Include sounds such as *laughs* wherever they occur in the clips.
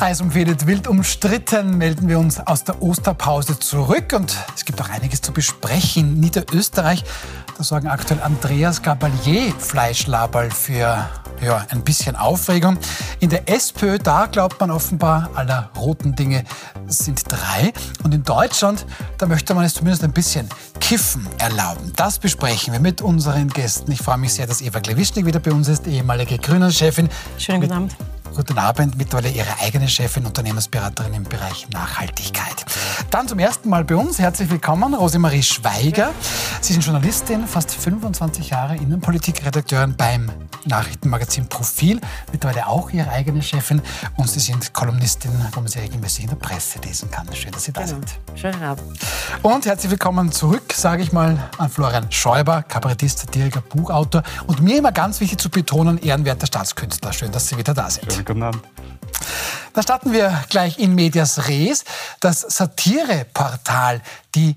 Heiß umfädet, wild umstritten, melden wir uns aus der Osterpause zurück und es gibt auch einiges zu besprechen. In Niederösterreich, da sorgen aktuell Andreas Gabalier Fleischlaberl für ja, ein bisschen Aufregung. In der SPÖ, da glaubt man offenbar, aller roten Dinge sind drei. Und in Deutschland, da möchte man es zumindest ein bisschen Kiffen erlauben. Das besprechen wir mit unseren Gästen. Ich freue mich sehr, dass Eva Klewischnik wieder bei uns ist, ehemalige Grünen-Chefin. Schönen guten Abend. Guten Abend, mittlerweile Ihre eigene Chefin, Unternehmensberaterin im Bereich Nachhaltigkeit. Dann zum ersten Mal bei uns, herzlich willkommen, Rosemarie Schweiger. Sie sind Journalistin, fast 25 Jahre Innenpolitikredakteurin beim Nachrichtenmagazin Profil, mittlerweile auch Ihre eigene Chefin und Sie sind Kolumnistin, wo man Sie regelmäßig in der Presse lesen kann. Schön, dass Sie da genau. sind. Schönen Abend. Und herzlich willkommen zurück, sage ich mal, an Florian Schäuber, Kabarettist, Satiriker, Buchautor und mir immer ganz wichtig zu betonen, ehrenwerter Staatskünstler. Schön, dass Sie wieder da sind. Schönen guten Abend. Da starten wir gleich in Medias Res. Das Satireportal, die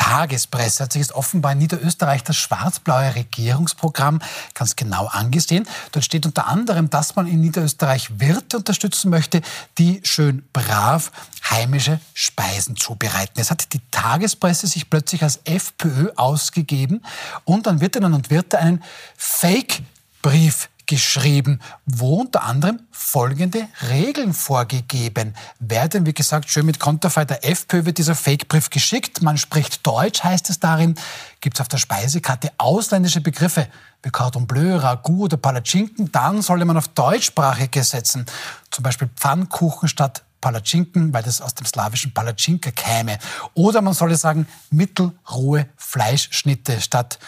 Tagespresse hat sich jetzt offenbar in Niederösterreich das schwarz-blaue Regierungsprogramm ganz genau angesehen. Dort steht unter anderem, dass man in Niederösterreich Wirte unterstützen möchte, die schön brav heimische Speisen zubereiten. Jetzt hat die Tagespresse sich plötzlich als FPÖ ausgegeben und an Wirtinnen und Wirte einen Fake-Brief geschrieben, wo unter anderem folgende Regeln vorgegeben werden. Wie gesagt, schön mit Konterfei der FPÖ wird dieser Fakebrief geschickt. Man spricht Deutsch, heißt es darin. Gibt es auf der Speisekarte ausländische Begriffe wie Cordon Bleu, Ragout oder Palatschinken, dann solle man auf deutschsprachige setzen. Zum Beispiel Pfannkuchen statt Palatschinken, weil das aus dem slawischen Palatschinka käme. Oder man solle sagen mittelrohe Fleischschnitte statt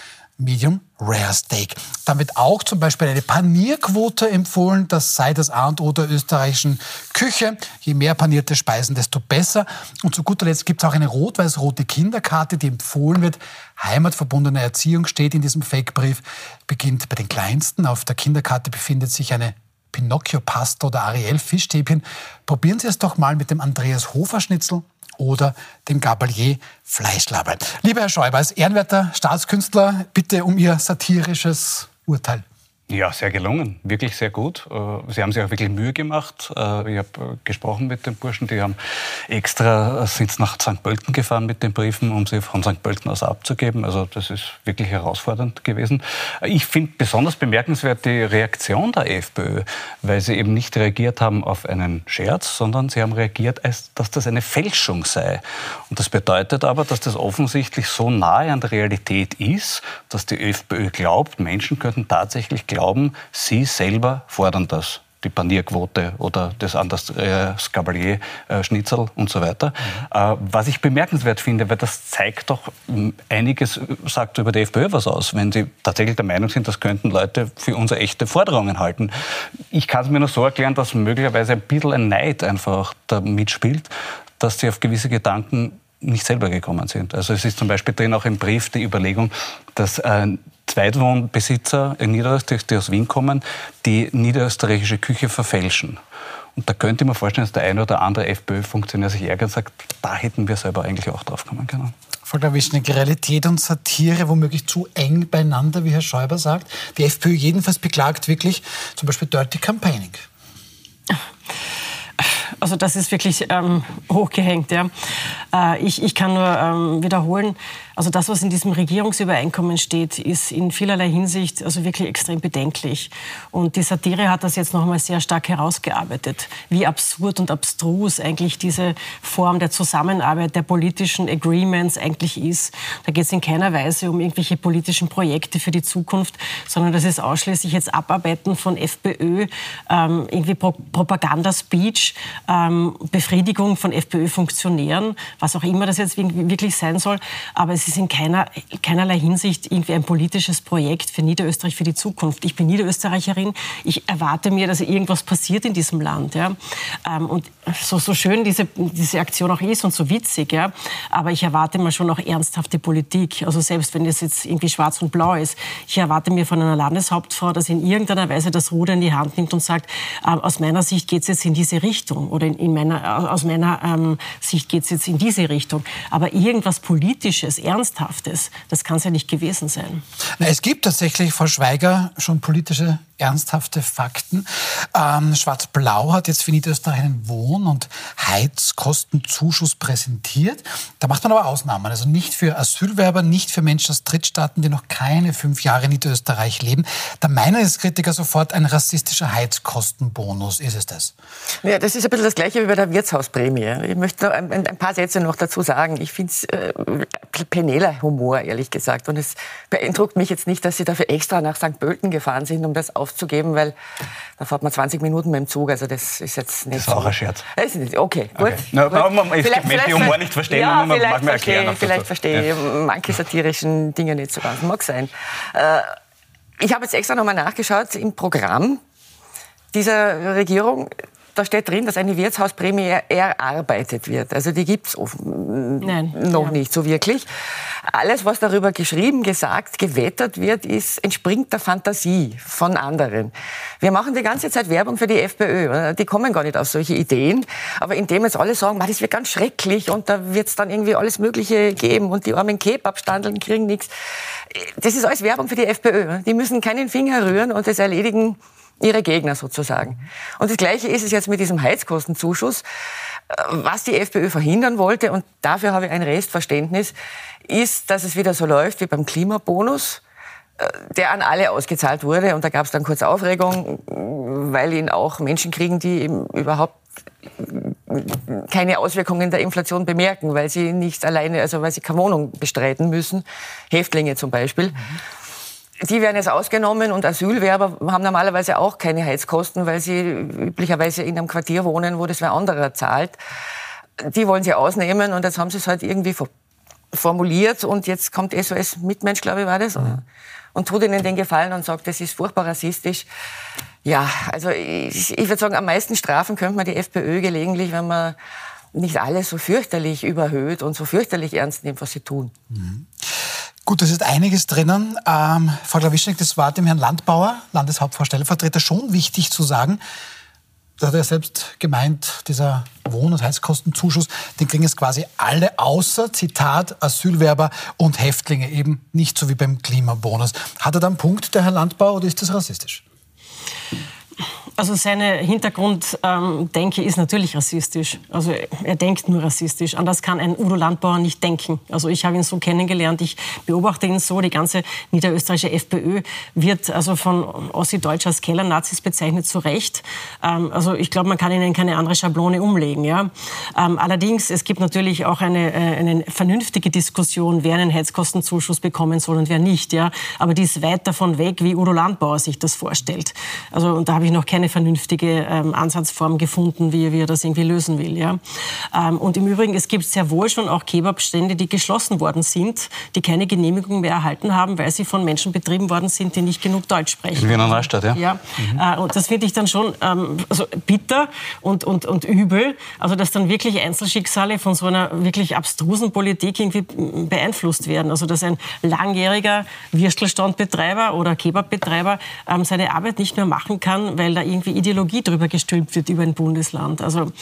Medium Rare Steak. Wird auch zum Beispiel eine Panierquote empfohlen. Das sei das A und O der österreichischen Küche. Je mehr panierte Speisen, desto besser. Und zu guter Letzt gibt es auch eine rot-weiß-rote Kinderkarte, die empfohlen wird. Heimatverbundene Erziehung steht in diesem Fake-Brief. Beginnt bei den Kleinsten. Auf der Kinderkarte befindet sich eine Pinocchio-Pasta oder Ariel-Fischstäbchen. Probieren Sie es doch mal mit dem Andreas Hofer-Schnitzel oder dem Gabalier Fleischlaber. Lieber Herr Schäuber, als ehrenwerter Staatskünstler, bitte um Ihr satirisches Urteil. Ja, sehr gelungen, wirklich sehr gut. Äh, sie haben sich auch wirklich Mühe gemacht. Äh, ich habe äh, gesprochen mit den Burschen, die haben extra sind nach St. Pölten gefahren mit den Briefen, um sie von St. Pölten aus abzugeben. Also das ist wirklich herausfordernd gewesen. Ich finde besonders bemerkenswert die Reaktion der FPÖ, weil sie eben nicht reagiert haben auf einen Scherz, sondern sie haben reagiert, dass das eine Fälschung sei. Und das bedeutet aber, dass das offensichtlich so nahe an der Realität ist, dass die FPÖ glaubt, Menschen könnten tatsächlich glauben, glauben, Sie selber fordern das die Panierquote oder das anders äh, Skabalier äh, Schnitzel und so weiter. Mhm. Äh, was ich bemerkenswert finde, weil das zeigt doch hm, einiges, sagt über die FPÖ was aus, wenn sie tatsächlich der Meinung sind, das könnten Leute für unsere echte Forderungen halten. Ich kann es mir nur so erklären, dass möglicherweise ein bisschen ein Neid einfach da mitspielt, dass sie auf gewisse Gedanken nicht selber gekommen sind. Also es ist zum Beispiel drin auch im Brief die Überlegung, dass äh, Zweitwohnbesitzer in Niederösterreich, die aus Wien kommen, die niederösterreichische Küche verfälschen. Und da könnte mir vorstellen, dass der eine oder andere FPÖ-Funktionär sich ärgert und sagt, da hätten wir selber eigentlich auch drauf kommen können. Volker Wischneck, Realität und Satire womöglich zu eng beieinander, wie Herr Schäuber sagt. Die FPÖ jedenfalls beklagt wirklich zum Beispiel Dirty Campaigning. *laughs* Also das ist wirklich ähm, hochgehängt. Ja. Äh, ich, ich kann nur ähm, wiederholen, also das, was in diesem Regierungsübereinkommen steht, ist in vielerlei Hinsicht also wirklich extrem bedenklich. Und die Satire hat das jetzt noch einmal sehr stark herausgearbeitet, wie absurd und abstrus eigentlich diese Form der Zusammenarbeit, der politischen Agreements eigentlich ist. Da geht es in keiner Weise um irgendwelche politischen Projekte für die Zukunft, sondern das ist ausschließlich jetzt Abarbeiten von FPÖ, ähm, irgendwie Pro Propagandaspeech, ähm, Befriedigung von FPÖ-Funktionären, was auch immer das jetzt wirklich sein soll. Aber es ist in keiner, keinerlei Hinsicht irgendwie ein politisches Projekt für Niederösterreich für die Zukunft. Ich bin Niederösterreicherin. Ich erwarte mir, dass irgendwas passiert in diesem Land. Ja. Ähm, und so, so schön diese, diese Aktion auch ist und so witzig, ja, aber ich erwarte mir schon auch ernsthafte Politik. Also selbst wenn das jetzt irgendwie schwarz und blau ist. Ich erwarte mir von einer Landeshauptfrau, dass sie in irgendeiner Weise das Ruder in die Hand nimmt und sagt, äh, aus meiner Sicht geht es jetzt in diese Richtung oder in, in meiner, aus meiner ähm, Sicht geht es jetzt in diese Richtung. Aber irgendwas Politisches, Ernsthaftes. Das kann es ja nicht gewesen sein. Na, es gibt tatsächlich, Frau Schweiger, schon politische ernsthafte Fakten. Ähm, Schwarz-Blau hat jetzt für Niederösterreich einen Wohn- und Heizkostenzuschuss präsentiert. Da macht man aber Ausnahmen. Also nicht für Asylwerber, nicht für Menschen aus Drittstaaten, die noch keine fünf Jahre in Niederösterreich leben. Da meinen es Kritiker sofort, ein rassistischer Heizkostenbonus. Ist es das? Ja, das ist ein bisschen das Gleiche wie bei der Wirtshausprämie. Ich möchte ein, ein paar Sätze noch dazu sagen. Ich finde es äh, penäler Humor, ehrlich gesagt. Und es beeindruckt mich jetzt nicht, dass Sie dafür extra nach St. Pölten gefahren sind, um das aufzugeben, weil da fährt man 20 Minuten mit dem Zug. Also das ist jetzt nicht Das war auch ein Scherz. Das ist, okay, gut. Okay. Na, gut. man- es gibt Menschen, die Humor nicht verstehen ja, man vielleicht mag mir erklären Vielleicht verstehe ich manche satirischen Dinge nicht so ganz. Mag sein. Äh, ich habe jetzt extra nochmal nachgeschaut im Programm dieser Regierung. Da steht drin, dass eine Wirtshausprämie erarbeitet wird. Also die gibt's Nein, noch ja. nicht so wirklich. Alles, was darüber geschrieben, gesagt, gewettert wird, ist, entspringt der Fantasie von anderen. Wir machen die ganze Zeit Werbung für die FPÖ. Die kommen gar nicht auf solche Ideen. Aber indem jetzt alle sagen, "Ma, das wird ganz schrecklich und da wird's dann irgendwie alles Mögliche geben und die armen Kebabstandeln kriegen nichts. Das ist alles Werbung für die FPÖ. Die müssen keinen Finger rühren und das erledigen ihre Gegner sozusagen. Und das Gleiche ist es jetzt mit diesem Heizkostenzuschuss. Äh, Was die FPÖ verhindern wollte, und dafür habe ich ein Restverständnis, ist, dass es wieder so läuft wie beim Klimabonus, äh, der an alle ausgezahlt wurde. Und da gab es dann kurz Aufregung, weil ihn auch Menschen kriegen, die eben überhaupt keine Auswirkungen der Inflation bemerken, weil sie nicht alleine, also weil sie keine Wohnung bestreiten müssen. Häftlinge zum Beispiel. Die werden jetzt ausgenommen und Asylwerber haben normalerweise auch keine Heizkosten, weil sie üblicherweise in einem Quartier wohnen, wo das wer anderer zahlt. Die wollen sie ausnehmen und jetzt haben sie es halt irgendwie for- formuliert und jetzt kommt SOS Mitmensch, glaube ich, war das, und tut ihnen den Gefallen und sagt, das ist furchtbar rassistisch. Ja, also ich, ich würde sagen, am meisten strafen könnte man die FPÖ gelegentlich, wenn man nicht alles so fürchterlich überhöht und so fürchterlich ernst nimmt, was sie tun. Gut, das ist einiges drinnen. Ähm, Frau Klawischnik, das war dem Herrn Landbauer, Landeshauptfrau Stellvertreter, schon wichtig zu sagen. Da hat er selbst gemeint, dieser Wohn- und Heizkostenzuschuss, den kriegen jetzt quasi alle außer, Zitat, Asylwerber und Häftlinge, eben nicht so wie beim Klimabonus. Hat er da einen Punkt, der Herr Landbauer, oder ist das rassistisch? Also seine Hintergrunddenke ist natürlich rassistisch. Also er denkt nur rassistisch. Anders kann ein Udo Landbauer nicht denken. Also ich habe ihn so kennengelernt. Ich beobachte ihn so. Die ganze niederösterreichische FPÖ wird also von Ossi-Deutsch als Kellernazis bezeichnet, zu Recht. Ähm, also ich glaube, man kann ihnen keine andere Schablone umlegen. Ja? Ähm, allerdings, es gibt natürlich auch eine, äh, eine vernünftige Diskussion, wer einen Heizkostenzuschuss bekommen soll und wer nicht. Ja? Aber die ist weit davon weg, wie Udo Landbauer sich das vorstellt. Also und da habe ich noch keine vernünftige ähm, Ansatzform gefunden, wie, wie er das irgendwie lösen will. Ja? Ähm, und im Übrigen, es gibt sehr wohl schon auch Kebabstände, die geschlossen worden sind, die keine Genehmigung mehr erhalten haben, weil sie von Menschen betrieben worden sind, die nicht genug Deutsch sprechen. In Wiener Neustadt, ja? Ja, äh, und das finde ich dann schon ähm, also bitter und, und, und übel, also dass dann wirklich Einzelschicksale von so einer wirklich abstrusen Politik irgendwie beeinflusst werden. Also dass ein langjähriger Würstelstandbetreiber oder Kebabbetreiber ähm, seine Arbeit nicht mehr machen kann, weil da irgendwie Ideologie drüber gestülpt wird über ein Bundesland. Also,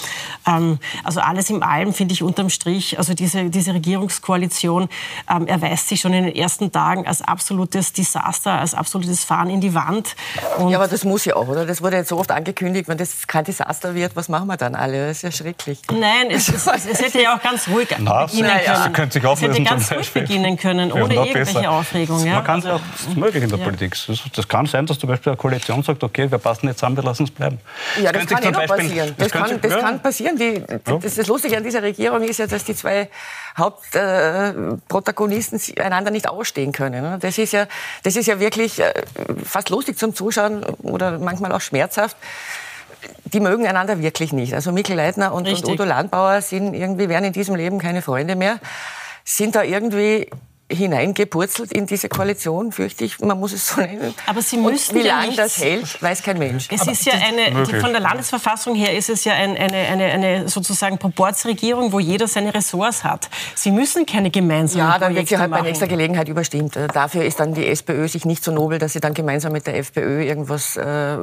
ähm, also alles in allem finde ich unterm Strich, also diese, diese Regierungskoalition ähm, erweist sich schon in den ersten Tagen als absolutes Desaster, als absolutes Fahren in die Wand. Und Ja, aber das muss ja auch, oder? Das wurde jetzt so oft angekündigt, wenn das kein Desaster wird, was machen wir dann alle? Das ist ja schrecklich. Nein, es, es, es hätte ja auch ganz ruhig Na, beginnen ja, ja. können. Sie könnte sich es auflösen hätte zum ganz ruhig beginnen können, Ja, ohne noch irgendwelche besser. Aufregung. Ja? Man kann es ja auch, das ist möglich in der Ja. Politik. Das, kann sein, dass zum Beispiel eine Koalition sagt, okay, wir passen jetzt zumen, wir lassen es bleiben. Ja, das kann eh noch zum Beispiel- passieren. Das, könnte kann, sich- das ja. kann passieren. Die, das, das Lustige an dieser Regierung ist ja, dass die zwei Hauptprotagonisten äh, einander nicht ausstehen können. ne? Das ist ja, das ist ja wirklich äh, fast lustig zum Zuschauen oder manchmal auch schmerzhaft. Die mögen einander wirklich nicht. Also Mikkel Leitner und, und. Udo Landbauer sind irgendwie, werden in diesem Leben keine Freunde mehr, sind da irgendwie hineingepurzelt in diese Koalition, fürchte ich, man muss es so nennen. Aber Sie müssen Und wie ja lange das hält, weiß kein Mensch. Es ist ja eine, die, von der Landesverfassung her ist es ja ein, eine, eine, eine sozusagen Proportsregierung, wo jeder seine Ressorts hat. Sie müssen keine gemeinsamen Ja, dann wird sie Projekte halt bei machen. nächster Gelegenheit überstimmt. Äh, Dafür ist dann die SPÖ sich nicht so nobel, dass sie dann gemeinsam mit der FPÖ irgendwas, äh,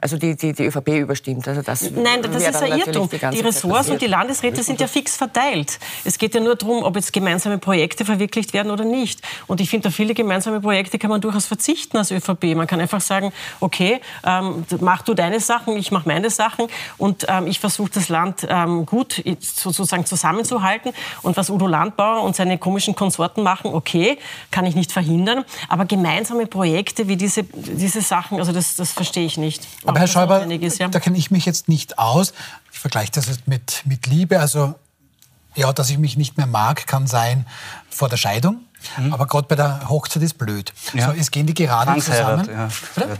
also die, die, die ÖVP überstimmt. Also das Nein, das ist ein Irrtum. die Die, Ressorts und die Landesräte sind ja fix verteilt. Es geht ja nur darum, ob jetzt gemeinsame Projekte verwirklicht werden oder nicht. Und ich finde, auf viele gemeinsame Projekte kann man durchaus verzichten als ÖVP. Man kann einfach sagen, okay, ähm, mach du deine Sachen, ich mache meine Sachen und ähm, ich versuche das Land ähm, gut sozusagen zusammenzuhalten. Und was Udo Landbauer und seine komischen Konsorten machen, okay, kann ich nicht verhindern. Aber gemeinsame Projekte wie diese, diese Sachen, also das, das verstehe ich nicht. Aber Herr Schäuber, ist, ja. da kenne ich mich jetzt nicht aus. Ich vergleiche das jetzt mit, mit Liebe. Also, ja, dass ich mich nicht mehr mag, kann sein vor der Scheidung. Aber gerade bei der Hochzeit ist blöd. Mhm. Ja. So, es gehen die gerade zusammen. ja.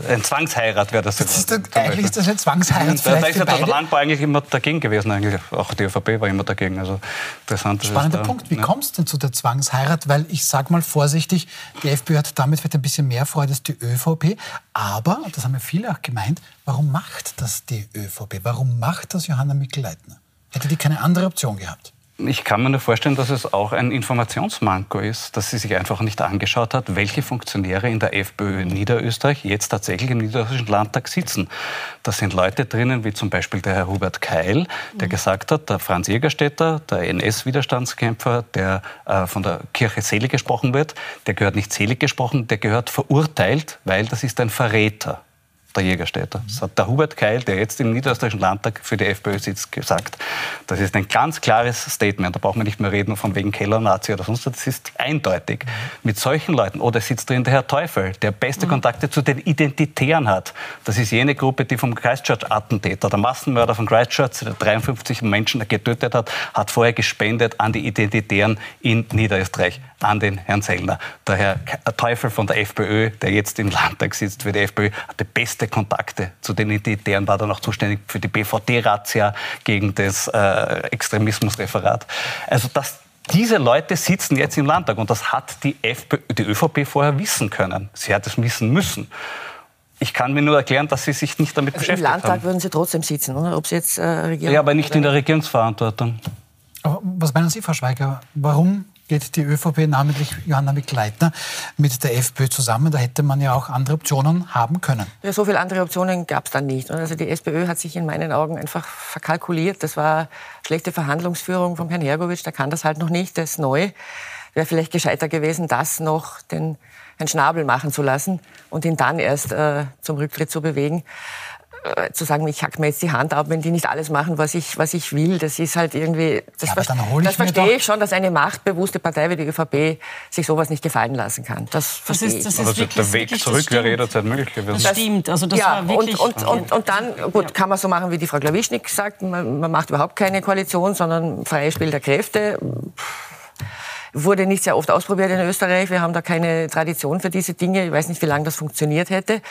Ein Zwangsheirat wäre das. Das ist zum eigentlich ist das eine Zwangsheirat. Da, da vielleicht ist ja der. Landbau eigentlich immer dagegen gewesen. Eigentlich. Auch die ÖVP war immer dagegen. Also interessant. Spannender da- Punkt. Wie ja. kommst du denn zu der Zwangsheirat? Weil ich sage mal vorsichtig, die FPÖ hat damit vielleicht ein bisschen mehr Freude als die ÖVP. Aber, das haben ja viele auch gemeint, warum macht das die ÖVP? Warum macht das Johanna Mikl-Leitner? Hätte die keine andere Option gehabt? Ich kann mir nur vorstellen, dass es auch ein Informationsmanko ist, dass sie sich einfach nicht angeschaut hat, welche Funktionäre in der FPÖ in Niederösterreich jetzt tatsächlich im Niederösterreichischen Landtag sitzen. Da sind Leute drinnen, wie zum Beispiel der Herr Hubert Keil, der gesagt hat, der Franz Jägerstätter, der NS-Widerstandskämpfer, der äh, von der Kirche selig gesprochen wird, der gehört nicht selig gesprochen, der gehört verurteilt, weil das ist ein Verräter der Jägerstätter. Das hat der Hubert Keil, der jetzt im Niederösterreichischen Landtag für die FPÖ sitzt, gesagt. Das ist ein ganz klares Statement. Da braucht man nicht mehr reden von wegen Keller-Nazi oder sonst was. Das ist eindeutig. Mit solchen Leuten, oder sitzt drin der Herr Teufel, der beste Kontakte zu den Identitären hat. Das ist jene Gruppe, die vom Christchurch-Attentäter, der Massenmörder von Christchurch, der 53 Menschen getötet hat, hat vorher gespendet an die Identitären in Niederösterreich, an den Herrn Sellner. Der Herr Teufel von der FPÖ, der jetzt im Landtag sitzt für die FPÖ, hatte beste Kontakte zu den Identitären, war dann auch zuständig für die BVD-Razzia gegen das äh, Extremismusreferat. Also das, diese Leute sitzen jetzt im Landtag und das hat die, FPÖ, die ÖVP vorher wissen können. Sie hat es wissen müssen. Ich kann mir nur erklären, dass sie sich nicht damit Also Im beschäftigt Landtag haben. würden sie trotzdem sitzen, oder? Ob sie jetzt äh, regieren. Ja, aber nicht in der Regierungsverantwortung. Aber was meinen Sie, Frau Schweiger? Warum geht die ÖVP, namentlich Johanna Mikl-Leitner, mit der FPÖ zusammen? Da hätte man ja auch andere Optionen haben können. Ja, so viele andere Optionen gab es dann nicht. Also die SPÖ hat sich in meinen Augen einfach verkalkuliert. Das war schlechte Verhandlungsführung von Herrn Hergovic. Der kann das halt noch nicht. Der ist neu. Wäre vielleicht gescheiter gewesen, das noch den Herrn Schnabel machen zu lassen und ihn dann erst äh, zum Rücktritt zu bewegen. Äh, zu sagen, ich hack mir jetzt die Hand ab, wenn die nicht alles machen, was ich, was ich will. Das ist halt irgendwie, das, Ja, aber ver- dann hol ich das mir verstehe doch- ich schon, dass eine machtbewusste Partei wie die ÖVP sich sowas nicht gefallen lassen kann. Das Das verstehe ist, ich. das ist Also wirklich, der Weg wirklich, zurück das wäre jederzeit möglich gewesen. Das stimmt. Also das ja, war wirklich. und, und, und, und dann, gut, kann man so machen, wie die Frau Klawischnik sagt, man, man macht überhaupt keine Koalition, sondern freies Spiel der Kräfte. Wurde nicht sehr oft ausprobiert in Österreich. Wir haben da keine Tradition für diese Dinge. Ich weiß nicht, wie lange das funktioniert hätte.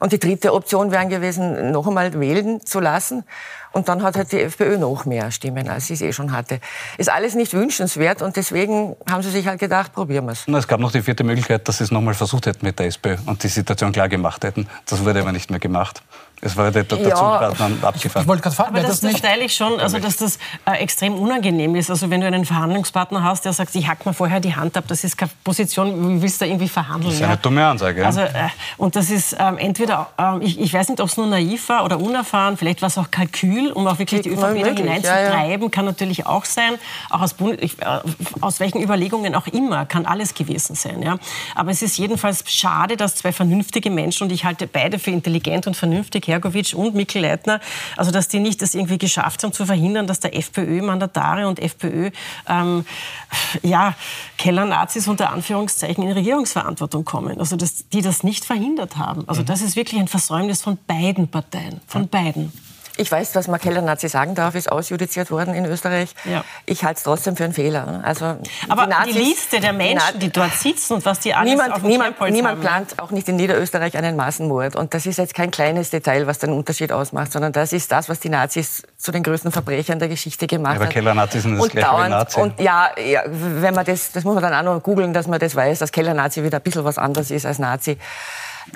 Und die dritte Option wäre gewesen, noch einmal wählen zu lassen. Und dann hat halt die FPÖ noch mehr Stimmen, als sie es eh schon hatte. Ist alles nicht wünschenswert und deswegen haben sie sich halt gedacht, probieren wir es. Es gab noch die vierte Möglichkeit, dass sie es nochmal versucht hätten mit der SPÖ und die Situation klar gemacht hätten. Das wurde aber nicht mehr gemacht. Es war der, der Ja. Zug gerade dann Ich abgefahren. wollte gerade fragen, Aber das, das teile ich schon, also dass das äh, extrem unangenehm ist. Also wenn du einen Verhandlungspartner hast, der sagt, ich hack mir vorher die Hand ab, das ist keine Position, wie willst du da irgendwie verhandeln? Das ist eine dumme Ansage, ja. Also, äh, und das ist ähm, entweder, ähm, ich, ich weiß nicht, ob es nur naiv war oder unerfahren, vielleicht war es auch Kalkül, um auch wirklich die ÖVP da hineinzutreiben, kann natürlich auch sein. Auch aus, Bund ich, äh, aus welchen Überlegungen auch immer, kann alles gewesen sein. Ja? Aber es ist jedenfalls schade, dass zwei vernünftige Menschen, und ich halte beide für intelligent und vernünftig, Hergovic und Mikl Leitner, also dass die nicht das irgendwie geschafft haben zu verhindern, dass der FPÖ-Mandatare und FPÖ, ähm, ja, Keller-Nazis unter Anführungszeichen in Regierungsverantwortung kommen. Also dass die das nicht verhindert haben. Also das ist wirklich ein Versäumnis von beiden Parteien, von beiden. Ich weiß, was man Keller-Nazi sagen darf, ist ausjudiziert worden in Österreich. Ja. Ich halte es trotzdem für einen Fehler. Also, Aber die, Nazis, die Liste der Menschen, die dort sitzen und was die alles niemand, auf dem niemand, niemand plant auch nicht in Niederösterreich einen Massenmord. Und das ist jetzt kein kleines Detail, was den Unterschied ausmacht, sondern das ist das, was die Nazis zu den größten Verbrechern der Geschichte gemacht haben. Aber Keller-Nazis sind das und gleich dauernd, Nazi. Und ja, ja, wenn man das, das muss man dann auch noch googeln, dass man das weiß, dass Keller-Nazi wieder ein bisschen was anderes ist als Nazi.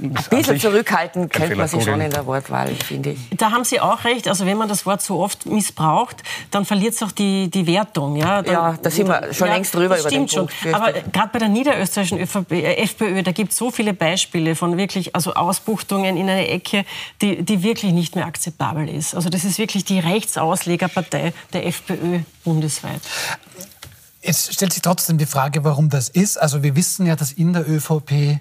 Ein bisschen zurückhalten könnte man sich schon in der Wortwahl, finde ich. Da haben Sie auch recht. Also wenn man das Wort so oft missbraucht, dann verliert es auch die, die Wertung. Ja, dann, ja da sind wir schon ja, längst drüber über den Punkt. Schon. Aber gerade bei der niederösterreichischen ÖVP, äh, FPÖ, da gibt es so viele Beispiele von wirklich also Ausbuchtungen in eine Ecke, die, die wirklich nicht mehr akzeptabel ist. Also das ist wirklich die Rechtsauslegerpartei der FPÖ bundesweit. Jetzt stellt sich trotzdem die Frage, warum das ist. Also wir wissen ja, dass in der ÖVP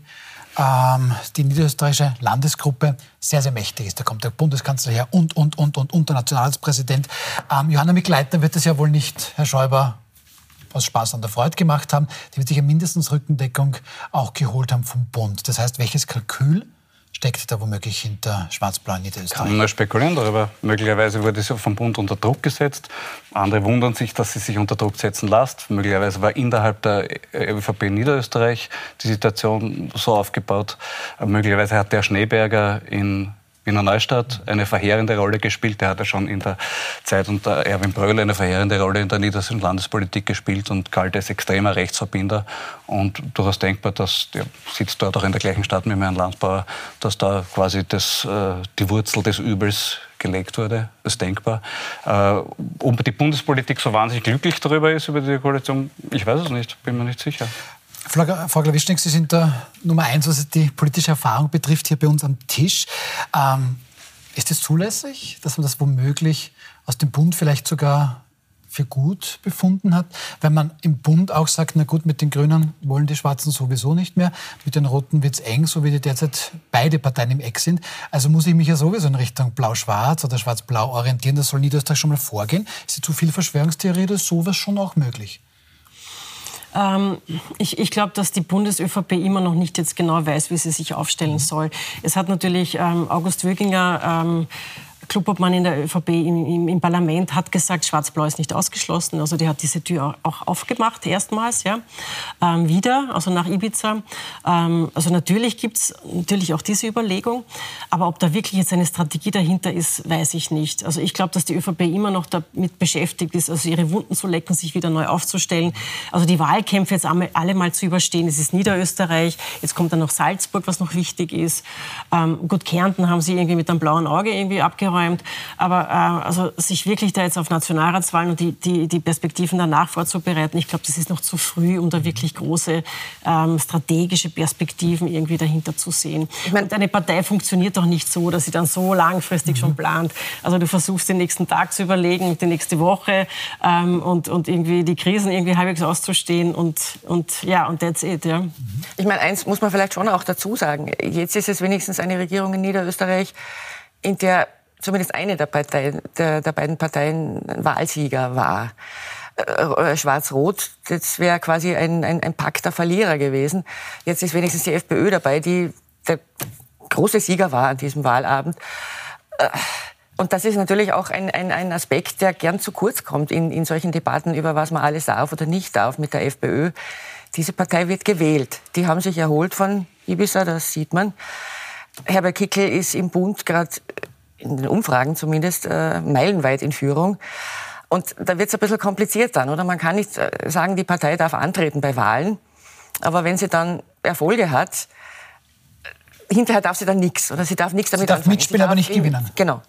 ähm, die niederösterreichische Landesgruppe sehr, sehr mächtig ist. Da kommt der Bundeskanzler her und, und, und, und, und der Nationalratspräsident. Ähm, Johanna Mikleitner wird es ja wohl nicht, Herr Schäuber, aus Spaß an der Freude gemacht haben. Die wird sich ja mindestens Rückendeckung auch geholt haben vom Bund. Das heißt, welches Kalkül steckt da womöglich hinter Schwarz-Blau Niederösterreich? Kann man spekulieren darüber. Möglicherweise wurde sie vom Bund unter Druck gesetzt. Andere wundern sich, dass sie sich unter Druck setzen lässt. Möglicherweise war innerhalb der ÖVP Niederösterreich die Situation so aufgebaut. Möglicherweise hat der Schneeberger in Wiener Neustadt eine verheerende Rolle gespielt. Der hat ja schon in der Zeit unter Erwin Bröll eine verheerende Rolle in der niederländischen Landespolitik gespielt und galt als extremer Rechtsverbinder. Und durchaus denkbar, dass der sitzt dort auch in der gleichen Stadt mit Herrn Landsbauer, dass da quasi das, äh, die Wurzel des Übels gelegt wurde, ist denkbar. Äh, ob die Bundespolitik so wahnsinnig glücklich darüber ist, über die Koalition, ich weiß es nicht, bin mir nicht sicher. Frau Glawischnik, Sie sind der Nummer eins, was die politische Erfahrung betrifft, hier bei uns am Tisch. Ähm, ist es zulässig, dass man das womöglich aus dem Bund vielleicht sogar für gut befunden hat, wenn man im Bund auch sagt, na gut, mit den Grünen wollen die Schwarzen sowieso nicht mehr, mit den Roten wird es eng, so wie die derzeit beide Parteien im Eck sind. Also muss ich mich ja sowieso in Richtung Blau-Schwarz oder Schwarz-Blau orientieren. Das soll Niederösterreich schon mal vorgehen. Ist es zu viel Verschwörungstheorie oder ist sowas schon auch möglich? Ähm, ich, ich glaube, dass die Bundes-ÖVP immer noch nicht jetzt genau weiß, wie sie sich aufstellen soll. Es hat natürlich ähm, August Wöginger Clubobmann in der ÖVP im, im, im, Parlament hat gesagt, Schwarz-Blau ist nicht ausgeschlossen. Also die hat diese Tür auch aufgemacht, erstmals, ja, ähm, wieder, also nach Ibiza. Ähm, also natürlich gibt es natürlich auch diese Überlegung. Aber ob da wirklich jetzt eine Strategie dahinter ist, weiß ich nicht. Also ich glaube, dass die ÖVP immer noch damit beschäftigt ist, also ihre Wunden zu lecken, sich wieder neu aufzustellen. Also die Wahlkämpfe jetzt alle mal zu überstehen. Es ist Niederösterreich, jetzt kommt dann noch Salzburg, was noch wichtig ist. Ähm, gut, Kärnten haben sie irgendwie mit einem blauen Auge irgendwie abgeräumt eingeräumt. Aber äh, also sich wirklich da jetzt auf Nationalratswahlen und die, die, die Perspektiven danach vorzubereiten, ich glaube, das ist noch zu früh, um da wirklich große ähm, strategische Perspektiven irgendwie dahinter zu sehen. Ich meine, eine Partei funktioniert doch nicht so, dass sie dann so langfristig mhm. schon plant. Also du versuchst den nächsten Tag zu überlegen, die nächste Woche ähm, und, und irgendwie die Krisen irgendwie halbwegs auszustehen und, und ja, und that's it. Ja. Ich meine, eins muss man vielleicht schon auch dazu sagen. Jetzt ist es wenigstens eine Regierung in Niederösterreich, in der zumindest eine der, Parteien, der, der beiden Parteien Wahlsieger war. Äh, Schwarz-Rot, das wäre quasi ein, ein, ein Pakt der Verlierer gewesen. Jetzt ist wenigstens die FPÖ dabei, die der große Sieger war an diesem Wahlabend. Äh, und das ist natürlich auch ein, ein, ein Aspekt, der gern zu kurz kommt in, in solchen Debatten über was man alles darf oder nicht darf mit der FPÖ. Diese Partei wird gewählt. Die haben sich erholt von Ibiza, das sieht man. Herbert Kickel ist im Bund gerade in den Umfragen zumindest, äh, meilenweit in Führung. Und da wird es ein bisschen kompliziert dann, oder? Man kann nicht äh, sagen, die Partei darf antreten bei Wahlen, aber wenn sie dann Erfolge hat, hinterher darf sie dann nichts oder sie darf nichts damit sie darf anfangen. mitspielen, aber nicht gewinnen. Genau.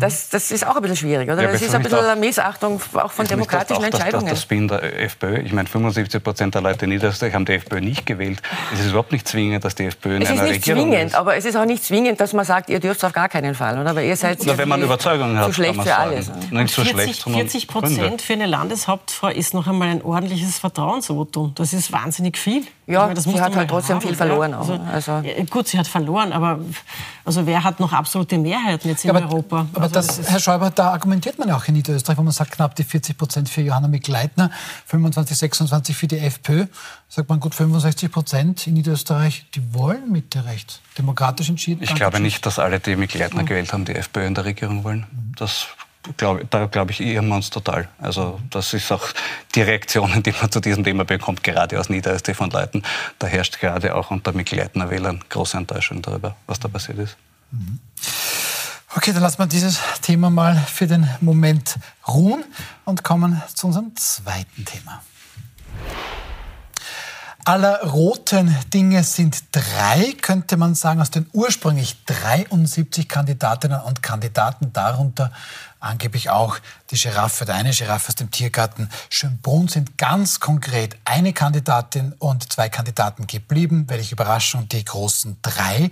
Das, das ist auch ein bisschen schwierig, oder? Ja, das ist ein bisschen eine Missachtung auch von demokratischen auch, Entscheidungen. Das, das Spin der FPÖ. Ich meine, 75 Prozent der Leute in Niederösterreich haben die FPÖ nicht gewählt. Es ist überhaupt nicht zwingend, dass die FPÖ in es einer Regierung ist. Es ist nicht zwingend, aber es ist auch nicht zwingend, dass man sagt, ihr dürft es auf gar keinen Fall, oder? Weil ihr seid Na, wenn man Überzeugung hat, zu schlecht für alles. Nicht so 40, 40 Prozent für eine Landeshauptfrau ist noch einmal ein ordentliches Vertrauensvotum. Das ist wahnsinnig viel. Ja, meine, sie hat halt trotzdem haben, viel verloren. Ja. Also, also gut, sie hat verloren, aber also wer hat noch absolute Mehrheiten jetzt in aber, Europa? Aber also, das, das Herr Schäuber, da argumentiert man ja auch in Niederösterreich, wo man sagt, knapp die 40 Prozent für Johanna Mikleitner, 25, 26 für die FPÖ. Sagt man gut 65 Prozent in Niederösterreich, die wollen Mitte rechts. Demokratisch entschieden. Ich glaube nicht, dass alle, die Mikleitner mhm. gewählt haben, die FPÖ in der Regierung wollen. Das glaub, da glaube ich irren wir uns total. Also das ist auch die Reaktionen, die man zu diesem Thema bekommt, gerade aus Niederösterreich von Leuten. Da herrscht gerade auch unter Mikleitner Wählern große Enttäuschung darüber, was da passiert ist. Mhm. Okay, dann lassen wir dieses Thema mal für den Moment ruhen und kommen zu unserem zweiten Thema. Aller roten Dinge sind drei, könnte man sagen, aus den ursprünglich 73 Kandidatinnen und Kandidaten, darunter angeblich auch die Giraffe, der eine Giraffe aus dem Tiergarten Schönbrunn, sind ganz konkret eine Kandidatin und zwei Kandidaten geblieben. Welche Überraschung, die großen drei.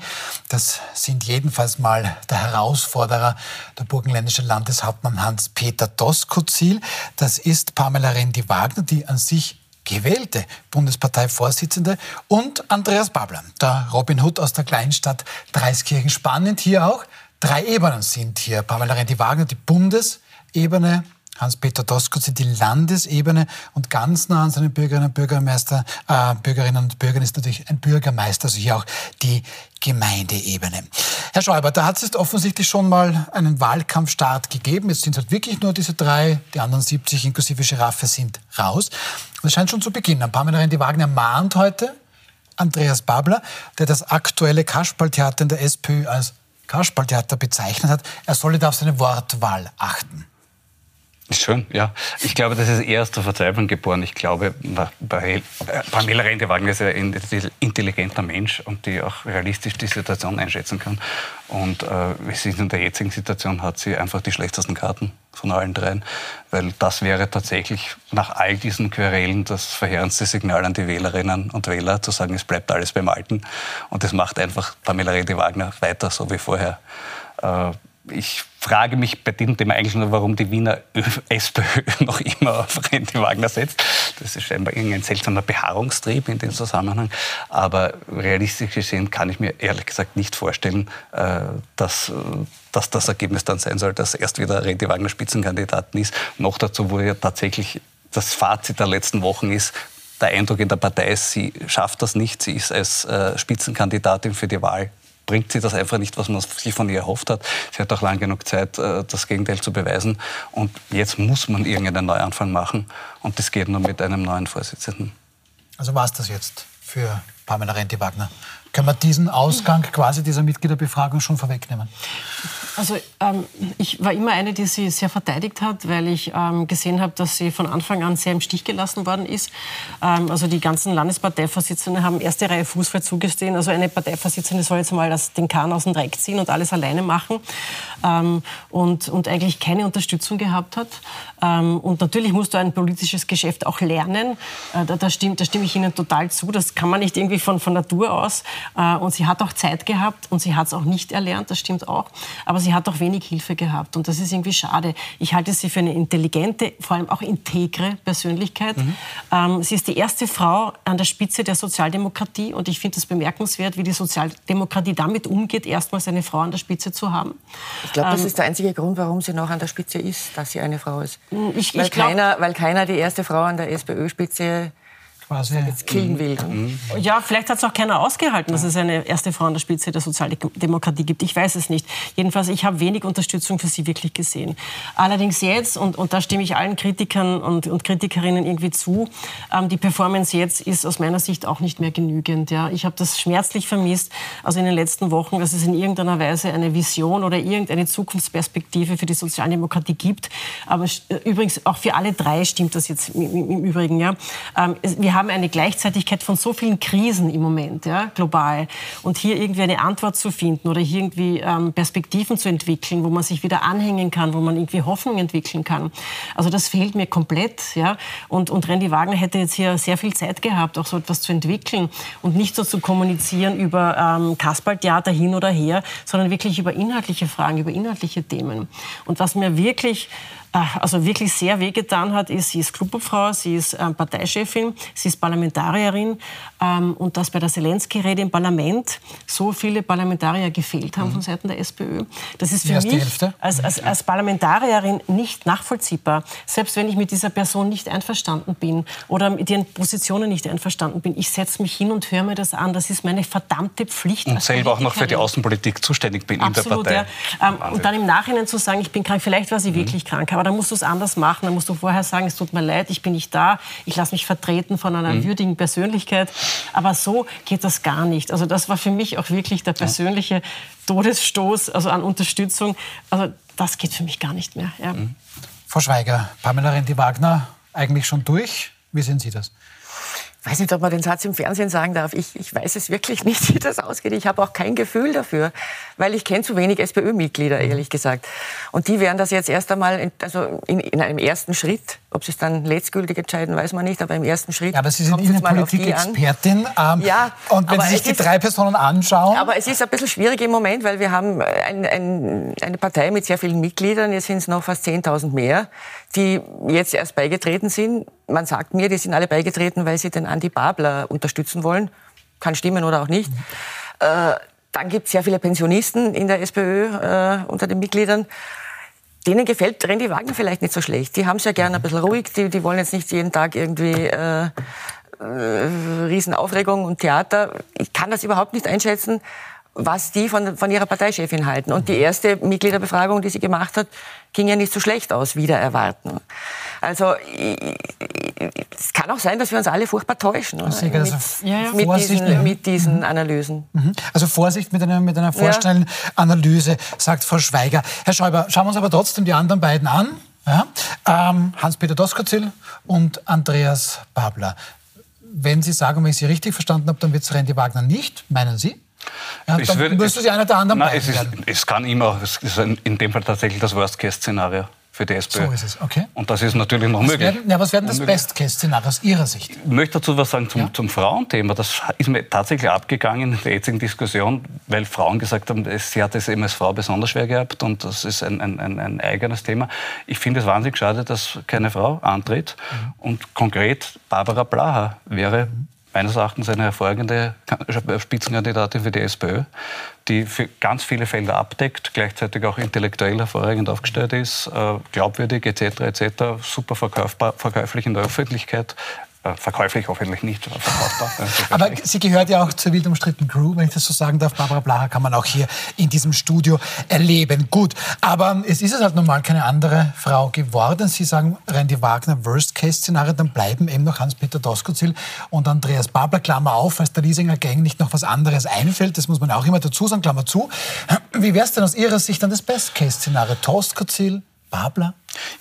Das sind jedenfalls mal der Herausforderer, der burgenländische Landeshauptmann Hans-Peter Doskozil. Das ist Pamela Rendi-Wagner, die an sich gewählte Bundesparteivorsitzende und Andreas Babler, der Robin Hood aus der Kleinstadt Dreiskirchen. Spannend hier auch, Drei Ebenen sind hier. Pamela Rendi-Wagner, die Bundesebene, Hans-Peter Doskozil die Landesebene und ganz nah an seinen Bürgerinnen und Bürgermeister, äh, Bürgerinnen und Bürgern ist natürlich ein Bürgermeister, also hier auch die Gemeindeebene. Herr Schäuber, da hat es jetzt offensichtlich schon mal einen Wahlkampfstart gegeben. Jetzt sind es halt wirklich nur diese drei, die anderen 70 inklusive Giraffe sind raus. Es scheint schon zu beginnen. Pamela Rendi-Wagner mahnt heute Andreas Babler, der das aktuelle Kasperltheater in der SPÖ als Kasperltheater bezeichnet hat, er solle da auf seine Wortwahl achten. Schön, ja. Ich glaube, das ist eher aus der Verzweiflung geboren. Ich glaube, bei Pamela Rentewagen ist ein intelligenter Mensch und die auch realistisch die Situation einschätzen kann. Und äh, in der jetzigen Situation hat sie einfach die schlechtesten Karten von allen dreien. Weil das wäre tatsächlich nach all diesen Querelen das verheerendste Signal an die Wählerinnen und Wähler, zu sagen, es bleibt alles beim Alten. Und das macht einfach Pamela Rede-Wagner weiter so wie vorher. Äh, ich frage mich bei diesem Thema eigentlich nur, warum die Wiener *laughs* SPÖ *laughs* noch immer auf Rendi Wagner setzt. Das ist scheinbar irgendein seltsamer Beharrungstrieb in dem Zusammenhang. Aber realistisch gesehen kann ich mir ehrlich gesagt nicht vorstellen, äh, dass, dass das Ergebnis dann sein soll, dass erst wieder Rendi Wagner Spitzenkandidatin ist. Noch dazu, wo ja tatsächlich das Fazit der letzten Wochen ist, der Eindruck in der Partei ist, sie schafft das nicht. Sie ist als äh, Spitzenkandidatin für die Wahl bringt sie das einfach nicht, was man sich von ihr erhofft hat. Sie hat auch lang genug Zeit, äh, das Gegenteil zu beweisen. Und jetzt muss man irgendeinen Neuanfang machen. Und das geht nur mit einem neuen Vorsitzenden. Also war es das jetzt für Pamela Renti-Wagner? Können wir diesen Ausgang quasi dieser Mitgliederbefragung schon vorwegnehmen? Also ähm, ich war immer eine, die sie sehr verteidigt hat, weil ich ähm, gesehen habe, dass sie von Anfang an sehr im Stich gelassen worden ist. Ähm, also die ganzen Landesparteivorsitzenden haben erste Reihe Fußball zugestehen. Also eine Parteivorsitzende soll jetzt mal das, den Kahn aus dem Dreck ziehen und alles alleine machen ähm, und, und eigentlich keine Unterstützung gehabt hat. Ähm, und natürlich musst du ein politisches Geschäft auch lernen. Äh, da, da, stimmt, da stimme ich Ihnen total zu. Das kann man nicht irgendwie von, von Natur aus. Äh, und sie hat auch Zeit gehabt und sie hat es auch nicht erlernt, das stimmt auch. Aber sie hat auch wenig Hilfe gehabt und das ist irgendwie schade. Ich halte sie für eine intelligente, vor allem auch integre Persönlichkeit. Mhm. Ähm, sie ist die erste Frau an der Spitze der Sozialdemokratie und ich finde es bemerkenswert, wie die Sozialdemokratie damit umgeht, erstmals eine Frau an der Spitze zu haben. Ich glaube, das ähm, ist der einzige Grund, warum sie noch an der Spitze ist, dass sie eine Frau ist. Ich, weil, ich glaub, keiner, weil keiner die erste Frau an der SPÖ-Spitze quasi jetzt killen will. Mhm. Ja, vielleicht hat es auch keiner ausgehalten, dass es eine erste Frau an der Spitze der Sozialdemokratie gibt. Ich weiß es nicht. Jedenfalls, ich habe wenig Unterstützung für sie wirklich gesehen. Allerdings jetzt, und, und da stimme ich allen Kritikern und, und Kritikerinnen irgendwie zu, ähm, die Performance jetzt ist aus meiner Sicht auch nicht mehr genügend. Ja. Ich habe das schmerzlich vermisst, also in den letzten Wochen, dass es in irgendeiner Weise eine Vision oder irgendeine Zukunftsperspektive für die Sozialdemokratie gibt. Aber äh, übrigens auch für alle drei stimmt das jetzt im, im Übrigen. Ja. Ähm, wir wir haben eine Gleichzeitigkeit von so vielen Krisen im Moment, ja, global. Und hier irgendwie eine Antwort zu finden oder hier irgendwie ähm, Perspektiven zu entwickeln, wo man sich wieder anhängen kann, wo man irgendwie Hoffnung entwickeln kann. Also das fehlt mir komplett. Ja. Und, und Randy Wagner hätte jetzt hier sehr viel Zeit gehabt, auch so etwas zu entwickeln und nicht so zu kommunizieren über ähm, Kasperltheater hin oder her, sondern wirklich über inhaltliche Fragen, über inhaltliche Themen. Und was mir wirklich äh, also wirklich sehr wehgetan hat, ist, sie ist Clubobfrau, sie ist ähm, Parteichefin, sie ist Parlamentarierin ähm, und dass bei der Zelensky-Rede im Parlament so viele Parlamentarier gefehlt haben mhm. von Seiten der SPÖ. Das ist für mich als, als, als Parlamentarierin nicht nachvollziehbar. Selbst wenn ich mit dieser Person nicht einverstanden bin oder mit ihren Positionen nicht einverstanden bin, ich setze mich hin und höre mir das an. Das ist meine verdammte Pflicht. Und selber auch noch für die Außenpolitik zuständig bin Absolut, in der Partei. Ja. Ähm, und dann im Nachhinein zu sagen, ich bin krank, vielleicht war sie mhm. wirklich krank, aber dann musst du es anders machen. Dann musst du vorher sagen, es tut mir leid, ich bin nicht da, ich lasse mich vertreten von einer mhm. würdigen Persönlichkeit. Aber so geht das gar nicht. Also das war für mich auch wirklich der persönliche Todesstoß, also an Unterstützung. Also das geht für mich gar nicht mehr. Ja. Mhm. Frau Schweiger, Pamela Rendi-Wagner eigentlich schon durch? Wie sehen Sie das? Ich weiß nicht, ob man den Satz im Fernsehen sagen darf. Ich, ich weiß es wirklich nicht, wie das ausgeht. Ich habe auch kein Gefühl dafür, weil ich kenne zu wenig SPÖ-Mitglieder, ehrlich gesagt. Und die werden das jetzt erst einmal, in, also in, in, einem ersten Schritt, ob sie es dann letztgültig entscheiden, weiß man nicht, aber im ersten Schritt. Ja, aber Sie sind Innenpolitik-Expertin. Ähm, ja, und wenn Sie sich die ist, drei Personen anschauen. Aber es ist ein bisschen schwierig im Moment, weil wir haben ein, ein, eine Partei mit sehr vielen Mitgliedern. Jetzt sind es noch fast 10.000 mehr die jetzt erst beigetreten sind. Man sagt mir, die sind alle beigetreten, weil sie den Andi Babler unterstützen wollen. Kann stimmen oder auch nicht. Mhm. Äh, dann gibt es sehr viele Pensionisten in der SPÖ äh, unter den Mitgliedern. Denen gefällt Randy Wagner vielleicht nicht so schlecht. Die haben es ja gerne ein bisschen ruhig. Die, die wollen jetzt nicht jeden Tag irgendwie äh, äh, Riesenaufregung und Theater. Ich kann das überhaupt nicht einschätzen was die von, von ihrer Parteichefin halten. Und die erste Mitgliederbefragung, die sie gemacht hat, ging ja nicht so schlecht aus, wieder erwarten. Also es kann auch sein, dass wir uns alle furchtbar täuschen also, mit, ja, ja. mit, diesen, mit diesen mhm. Analysen. Mhm. Also Vorsicht mit einer, mit einer vorstellenden ja. Analyse, sagt Frau Schweiger. Herr Schäuber, schauen wir uns aber trotzdem die anderen beiden an. Ja? Ähm, Hans-Peter Doskozil und Andreas Babler. Wenn Sie sagen, wenn ich Sie richtig verstanden habe, dann wird es Randy Wagner nicht, meinen Sie? Ja, es dann wird, müsste es, sie einer der anderen nein, es, ist, es kann immer, es ist in dem Fall tatsächlich das Worst-Case-Szenario für die SPÖ. So ist es, okay. Und das ist natürlich noch was möglich. Werden, ja, was wäre das Best-Case-Szenario aus Ihrer Sicht? Ich möchte dazu was sagen zum, ja? zum Frauenthema. Das ist mir tatsächlich abgegangen in der jetzigen Diskussion, weil Frauen gesagt haben, sie hat es eben als Frau besonders schwer gehabt und das ist ein, ein, ein, ein eigenes Thema. Ich finde es wahnsinnig schade, dass keine Frau antritt. Mhm. Und konkret Barbara Blaha wäre mhm meines Erachtens eine hervorragende Spitzenkandidatin für die SPÖ, die für ganz viele Felder abdeckt, gleichzeitig auch intellektuell hervorragend aufgestellt ist, äh, glaubwürdig etc. etc. super verkäuflich in der Öffentlichkeit, äh, verkäuflich hoffentlich nicht, verkaufbar. *laughs* Aber sie gehört ja auch zur wild umstrittenen Crew, wenn ich das so sagen darf. Barbara Blaha kann man auch hier in diesem Studio erleben. Gut, aber es ist es halt nun mal keine andere Frau geworden. Sie sagen Randy Wagner Worst-Case-Szenario, dann bleiben eben noch Hans-Peter Doskozil und Andreas Babler, Klammer auf, falls der Liesinger Gang nicht noch was anderes einfällt. Das muss man auch immer dazu sagen, Klammer zu. Wie wäre es denn aus Ihrer Sicht dann das Best-Case-Szenario? Doskozil, Babler?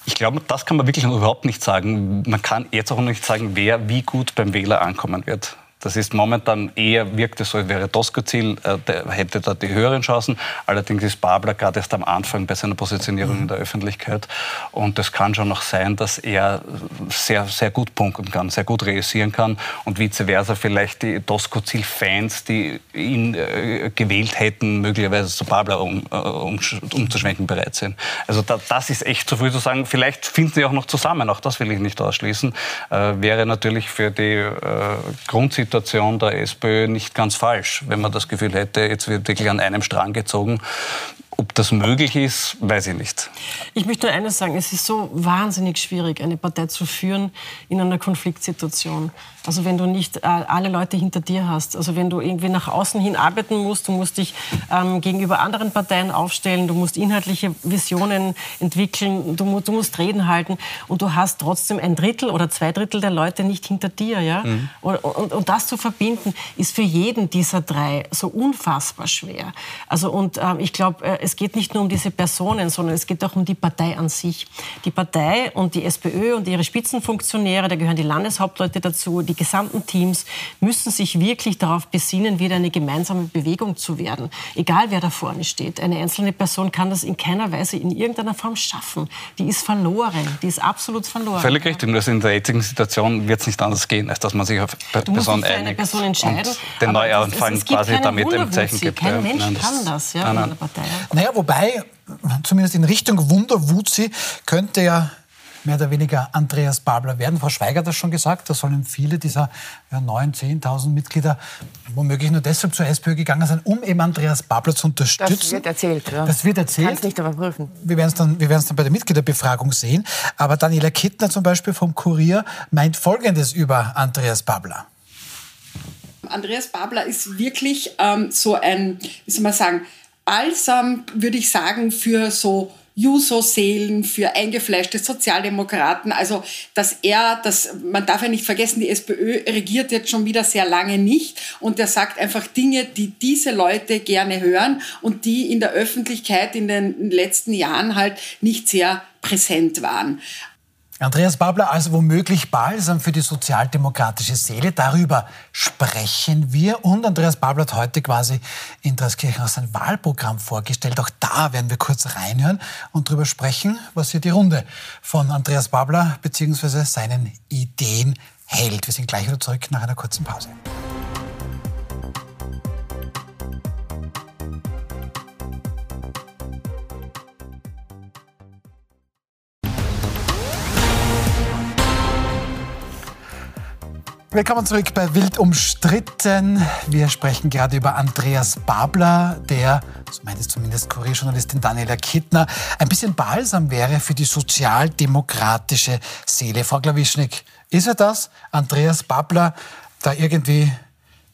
Ich glaube, das kann man wirklich noch überhaupt nicht sagen. Man kann jetzt auch noch nicht sagen, wer wie gut beim Wähler ankommen wird. Das ist momentan eher, wirkt es so, als wäre Tosco-Ziel, äh, hätte da die höheren Chancen. Allerdings ist Babler gerade erst am Anfang bei seiner Positionierung in der Öffentlichkeit. Und es kann schon noch sein, dass er sehr, sehr gut punkten kann, sehr gut realisieren kann. Und vice versa vielleicht die Tosco-Ziel-Fans, die ihn äh, gewählt hätten, möglicherweise zu Babler um, äh, um, umzuschwenken bereit sind. Also da, das ist echt zu früh zu sagen. Vielleicht finden sie auch noch zusammen, auch das will ich nicht ausschließen. Äh, wäre natürlich für die äh, Grundsituation Situation der SPÖ nicht ganz falsch, wenn man das Gefühl hätte, jetzt wird wirklich an einem Strang gezogen. Ob das möglich ist, weiß ich nicht. Ich möchte nur eines sagen, es ist so wahnsinnig schwierig, eine Partei zu führen in einer Konfliktsituation. Also wenn du nicht äh, alle Leute hinter dir hast, also wenn du irgendwie nach außen hin arbeiten musst, du musst dich ähm, gegenüber anderen Parteien aufstellen, du musst inhaltliche Visionen entwickeln, du, du, musst Reden halten und du hast trotzdem ein Drittel oder zwei Drittel der Leute nicht hinter dir. Ja? Mhm. Und, und, und, das zu verbinden, ist für jeden dieser drei so unfassbar schwer. Also und ähm, ich glaube, äh, es geht nicht nur um diese Personen, sondern es geht auch um die Partei an sich. Die Partei und die SPÖ und ihre Spitzenfunktionäre, da gehören die Landeshauptleute dazu, die gesamten Teams müssen sich wirklich darauf besinnen, wieder eine gemeinsame Bewegung zu werden. Egal wer da vorne steht. Eine einzelne Person kann das in keiner Weise in irgendeiner Form schaffen. Die ist verloren. Die ist absolut verloren. Völlig richtig. Nur in der jetzigen Situation wird es nicht anders gehen, als dass man sich auf eine Person einigt. Eine Person entscheiden. Und den Neuanfang quasi damit im Zeichen gibt. Kein Mensch nein, das kann das ja, nein, nein. in der Partei. Naja, wobei, zumindest in Richtung Wunderwutzi könnte ja mehr oder weniger Andreas Babler werden. Frau Schweiger hat das schon gesagt, da sollen viele dieser ja, 9.000, 10.000 Mitglieder womöglich nur deshalb zur SPÖ gegangen sein, um eben Andreas Babler zu unterstützen. Das wird erzählt. Ja. Das wird erzählt. Kann es nicht überprüfen. Wir werden es dann, dann bei der Mitgliederbefragung sehen. Aber Daniela Kittner zum Beispiel vom Kurier meint Folgendes über Andreas Babler. Andreas Babler ist wirklich ähm, so ein, wie soll man sagen, Balsam, würde ich sagen, für so Juso-Seelen, für eingefleischte Sozialdemokraten. Also, dass er, das, man darf ja nicht vergessen, die SPÖ regiert jetzt schon wieder sehr lange nicht und er sagt einfach Dinge, die diese Leute gerne hören und die in der Öffentlichkeit in den letzten Jahren halt nicht sehr präsent waren. Andreas Babler, also womöglich Balsam für die sozialdemokratische Seele. Darüber sprechen wir. Und Andreas Babler hat heute quasi in Dreiskirchen sein Wahlprogramm vorgestellt. Auch da werden wir kurz reinhören und darüber sprechen, was hier die Runde von Andreas Babler bzw. seinen Ideen hält. Wir sind gleich wieder zurück nach einer kurzen Pause. Willkommen zurück bei Wild umstritten. Wir sprechen gerade über Andreas Babler, der, so meint es zumindest Kurierjournalistin Daniela Kittner, ein bisschen balsam wäre für die sozialdemokratische Seele. Frau Klawischnik, ist er das? Andreas Babler, da irgendwie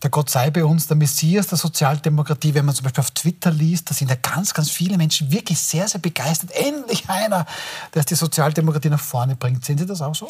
der Gott sei bei uns, der Messias der Sozialdemokratie, wenn man zum Beispiel auf Twitter liest, da sind ja ganz, ganz viele Menschen wirklich sehr, sehr begeistert. Endlich einer, der die Sozialdemokratie nach vorne bringt. Sehen Sie das auch so?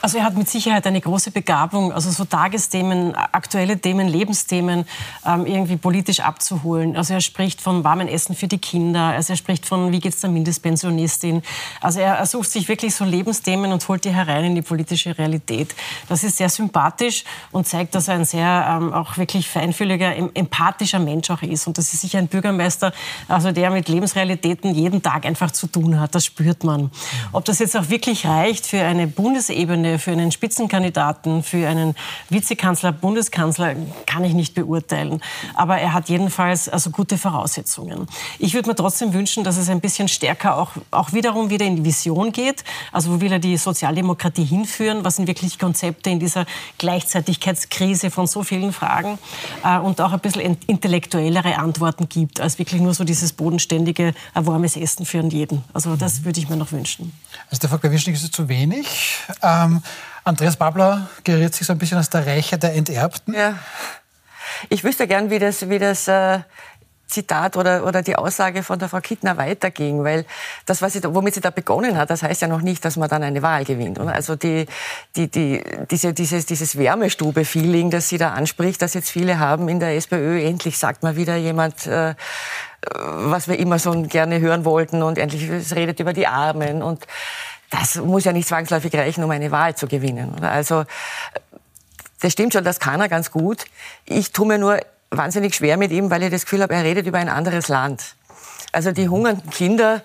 Also er hat mit Sicherheit eine große Begabung, also so Tagesthemen, aktuelle Themen, Lebensthemen ähm, irgendwie politisch abzuholen. Also er spricht von warmen Essen für die Kinder, also er spricht von, wie geht es der Mindestpensionistin. Also er, er sucht sich wirklich so Lebensthemen und holt die herein in die politische Realität. Das ist sehr sympathisch und zeigt, dass er ein sehr ähm, auch wirklich feinfühliger, empathischer Mensch auch ist. Und das ist sicher ein Bürgermeister, also der mit Lebensrealitäten jeden Tag einfach zu tun hat. Das spürt man. Ob das jetzt auch wirklich reicht für eine Bundesebene, eine, für einen Spitzenkandidaten, für einen Vizekanzler, Bundeskanzler, kann ich nicht beurteilen. Aber er hat jedenfalls also gute Voraussetzungen. Ich würde mir trotzdem wünschen, dass es ein bisschen stärker auch, auch wiederum wieder in die Vision geht. Also wo will er die Sozialdemokratie hinführen? Was sind wirklich Konzepte in dieser Gleichzeitigkeitskrise von so vielen Fragen? Äh, und auch ein bisschen intellektuellere Antworten gibt, als wirklich nur so dieses bodenständige, warmes Essen für jeden. Also das würde ich mir noch wünschen. Also der Frau Klawischnik ist zu wenig. Ähm, Andreas Babler geriert sich so ein bisschen als der Rächer der Enterbten. Ja. Ich wüsste gern, wie das, wie das äh, Zitat oder, oder die Aussage von der Frau Kittner weiterging, weil das, was sie, womit sie da begonnen hat, das heißt ja noch nicht, dass man dann eine Wahl gewinnt. Oder? Also die, die, die, diese, dieses, dieses Wärmestube-Feeling, das sie da anspricht, das jetzt viele haben in der SPÖ, endlich sagt mal wieder jemand, äh, was wir immer so gerne hören wollten und endlich es redet über die Armen und das muss ja nicht zwangsläufig reichen, um eine Wahl zu gewinnen. Also das stimmt schon, das kann er ganz gut. Ich tue mir nur wahnsinnig schwer mit ihm, weil ich das Gefühl habe, er redet über ein anderes Land. Also die hungernden Kinder,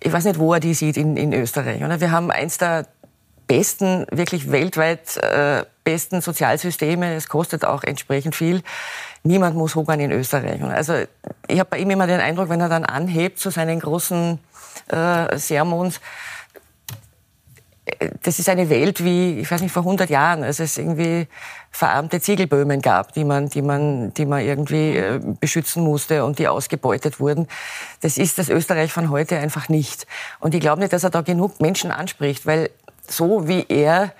ich weiß nicht, wo er die sieht in, in Österreich. Oder? Wir haben eins der besten, wirklich weltweit äh, besten Sozialsysteme. Es kostet auch entsprechend viel. Niemand muss hungern in Österreich. Also ich habe bei ihm immer den Eindruck, wenn er dann anhebt zu seinen großen äh, Sermons, das ist eine Welt wie, ich weiß nicht, vor 100 Jahren, als es irgendwie verarmte Ziegelböhmen gab, die man, die man, die man irgendwie äh, beschützen musste und die ausgebeutet wurden. Das ist das Österreich von heute einfach nicht. Und ich glaube nicht, dass er da genug Menschen anspricht, weil so wie er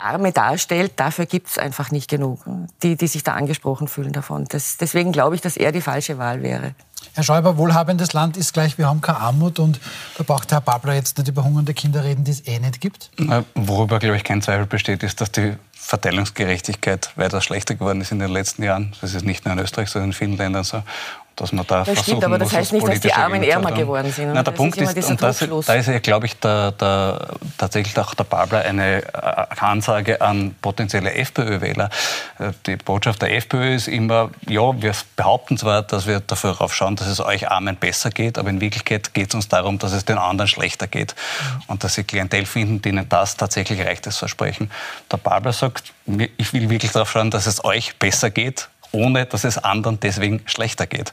Arme darstellt, dafür gibt es einfach nicht genug, die, die sich da angesprochen fühlen davon. Das, deswegen glaube ich, dass er die falsche Wahl wäre. Herr Schäuber, wohlhabendes Land ist gleich, wir haben keine Armut und da braucht Herr Babler jetzt nicht über hungernde Kinder reden, die es eh nicht gibt? Worüber, glaube ich, kein Zweifel besteht, ist, dass die Verteilungsgerechtigkeit weiter schlechter geworden ist in den letzten Jahren. Das ist nicht nur in Österreich, sondern in vielen Ländern so dass man da das versuchen stimmt, aber das heißt nicht, dass die Armen ärmer geworden sind. Nein, der das Punkt ist, ist und das, da ist ja, glaube ich, der, der, tatsächlich auch der Babler eine äh, Ansage an potenzielle FPÖ-Wähler. Äh, die Botschaft der FPÖ ist immer, ja, wir behaupten zwar, dass wir darauf schauen, dass es euch Armen besser geht, aber in Wirklichkeit geht es uns darum, dass es den anderen schlechter geht. Und dass sie Klientel finden, denen das tatsächlich reicht, das Versprechen. Der Babler sagt, ich will wirklich darauf schauen, dass es euch besser geht ohne dass es anderen deswegen schlechter geht.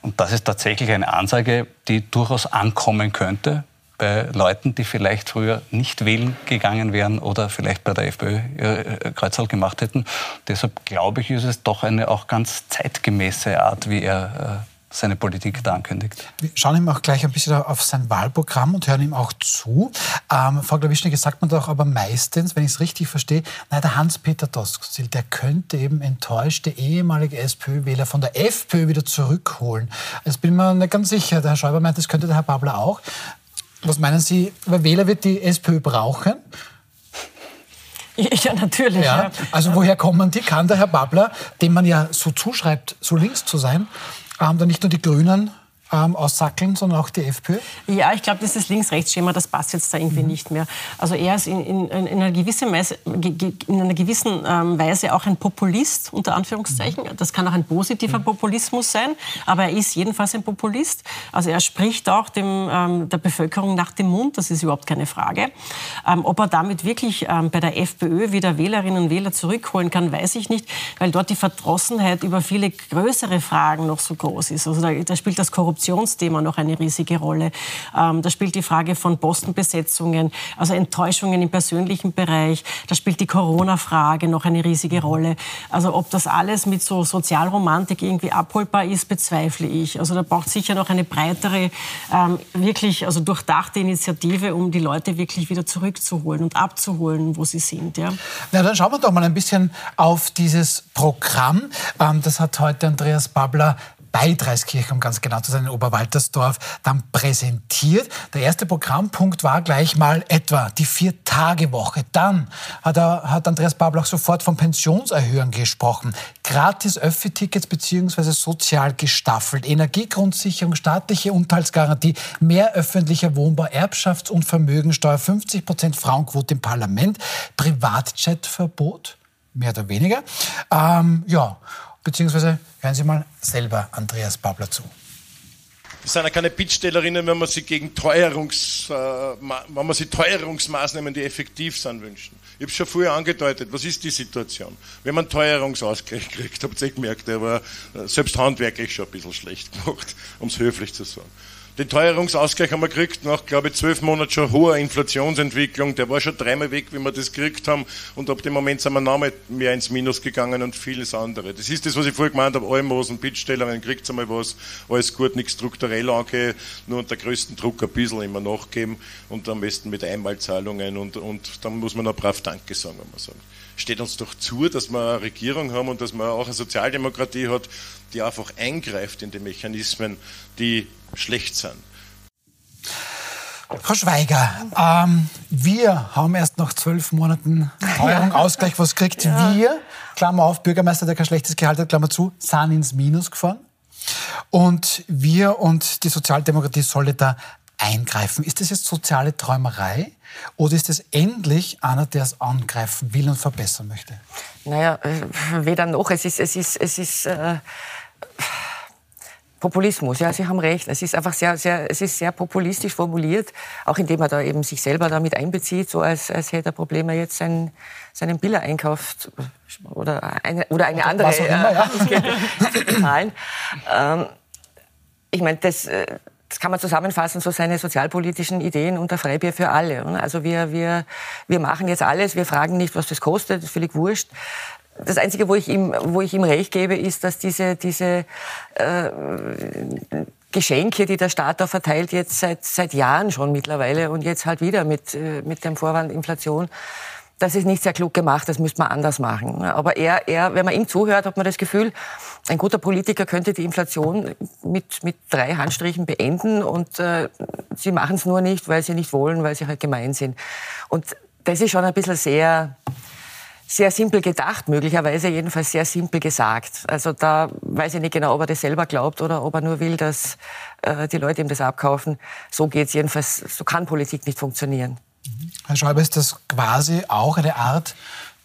Und das ist tatsächlich eine Ansage, die durchaus ankommen könnte bei Leuten, die vielleicht früher nicht wählen gegangen wären oder vielleicht bei der FPÖ äh, Kreuzerl gemacht hätten. Deshalb glaube ich, ist es doch eine auch ganz zeitgemäße Art, wie er äh, seine Politik da ankündigt. Wir schauen ihm auch gleich ein bisschen auf sein Wahlprogramm und hören ihm auch zu. Ähm, Frau Glawischnik, sagt man doch aber meistens, wenn ich es richtig verstehe, na, der Hans-Peter Doskozil, der könnte eben enttäuschte ehemalige SPÖ-Wähler von der FPÖ wieder zurückholen. Jetzt bin ich mir nicht ganz sicher. Der Herr Schäuber meint, das könnte der Herr Babler auch. Was meinen Sie, wer Wähler wird die SPÖ brauchen? Ja, natürlich. Ja. Ja. Also woher kommen die? Kann der Herr Babler, dem man ja so zuschreibt, so links zu sein, haben da nicht nur die Grünen ähm, aussackeln, sondern auch die FPÖ? Ja, ich glaube, dieses Links-Rechts-Schema, das passt jetzt da irgendwie mhm. nicht mehr. Also er ist in, in, in einer gewissen Weise, in einer gewissen ähm, Weise auch ein Populist, unter Anführungszeichen. Mhm. Das kann auch ein positiver mhm. Populismus sein, aber er ist jedenfalls ein Populist. Also er spricht auch dem, ähm, der Bevölkerung nach dem Mund, das ist überhaupt keine Frage. Ähm, ob er damit wirklich ähm, bei der FPÖ wieder Wählerinnen und Wähler zurückholen kann, weiß ich nicht, weil dort die Verdrossenheit über viele größere Fragen noch so groß ist. Also da, da spielt das Korruption Korruptionsthema noch eine riesige Rolle. Ähm, da spielt die Frage von Postenbesetzungen, also Enttäuschungen im persönlichen Bereich. Da spielt die Corona-Frage noch eine riesige Rolle. Also ob das alles mit so Sozialromantik irgendwie abholbar ist, bezweifle ich. Also da braucht sicher noch eine breitere, ähm, wirklich also durchdachte Initiative, um die Leute wirklich wieder zurückzuholen und abzuholen, wo sie sind. Ja. Na, dann schauen wir doch mal ein bisschen auf dieses Programm. Ähm, das hat heute Andreas Babler bei Dreiskirchen, um ganz genau zu sein, in Oberwaltersdorf, dann präsentiert. Der erste Programmpunkt war gleich mal etwa die Vier-Tage-Woche. Dann hat, er, hat Andreas Bablach sofort von Pensionserhöhungen gesprochen. Gratis Öffi-Tickets beziehungsweise sozial gestaffelt. Energiegrundsicherung, staatliche Unterhaltsgarantie, mehr öffentlicher Wohnbau, Erbschafts- und Vermögensteuer, 50 Prozent Frauenquote im Parlament, Privatjetverbot, mehr oder weniger. Ähm, ja, beziehungsweise hören Sie mal selber Andreas Babler zu. Wir sind ja keine Bittstellerinnen, wenn man sie gegen Teuerungs, äh, wenn man sie Teuerungsmaßnahmen, die effektiv sind, wünschen. Ich habe schon vorher angedeutet, was ist die Situation? Wenn man Teuerungsausgleich kriegt, habt ihr gemerkt, der war äh, selbst handwerklich schon ein bisschen schlecht gemacht, *laughs* um es höflich zu sagen. Den Teuerungsausgleich haben wir gekriegt nach, glaube ich, zwölf Monaten schon hoher Inflationsentwicklung. Der war schon dreimal weg, wie wir das gekriegt haben. Und ab dem Moment sind wir noch mehr ins Minus gegangen und vieles andere. Das ist das, was ich vorher gemeint habe. Almosen, Bittstellungen, kriegt einmal was. Alles gut, nichts strukturell angehen. Nur unter größten Druck ein bisschen immer nachgeben. Und am besten mit Einmalzahlungen. Und, und dann muss man noch brav Danke sagen, wenn man sagt steht uns doch zu, dass wir eine Regierung haben und dass man auch eine Sozialdemokratie hat, die einfach eingreift in die Mechanismen, die schlecht sind. Frau Schweiger, ähm, wir haben erst nach zwölf Monaten Teuerung, Ausgleich, was kriegt ja. wir? Klammer auf, Bürgermeister, der kein schlechtes Gehalt hat, Klammer zu, sind ins Minus gefahren. Und wir und die Sozialdemokratie sollen da eingreifen. Ist das jetzt soziale Träumerei oder ist es endlich einer, der es angreifen will und verbessern möchte? Naja, äh, weder noch. Es ist, es ist, es ist äh, Populismus. Ja, Sie haben recht. Es ist einfach sehr, sehr, es ist sehr populistisch formuliert, auch indem er da eben sich selber damit einbezieht, so als, als hätte er Probleme jetzt seinen, seinen Biller einkauft oder eine, oder eine andere Was auch immer, ja. äh, zahlen. Ähm, ich meine, das, äh, das kann man zusammenfassen, so seine sozialpolitischen Ideen unter Freibier für alle. Also wir, wir, wir machen jetzt alles, wir fragen nicht, was das kostet, das ist völlig wurscht. Das Einzige, wo ich ihm, wo ich ihm recht gebe, ist, dass diese, diese äh, Geschenke, die der Staat da verteilt, jetzt seit, seit Jahren schon mittlerweile und jetzt halt wieder mit, äh, mit dem Vorwand Inflation, das ist nicht sehr klug gemacht, das müsste man anders machen. Aber er, er, wenn man ihm zuhört, hat man das Gefühl, ein guter Politiker könnte die Inflation mit, mit drei Handstrichen beenden und äh, sie machen es nur nicht, weil sie nicht wollen, weil sie halt gemein sind. Und das ist schon ein bisschen sehr, sehr simpel gedacht, möglicherweise jedenfalls sehr simpel gesagt. Also da weiß ich nicht genau, ob er das selber glaubt oder ob er nur will, dass äh, die Leute ihm das abkaufen. So geht's jedenfalls, so kann Politik nicht funktionieren. Herr Schäuber, ist das quasi auch eine Art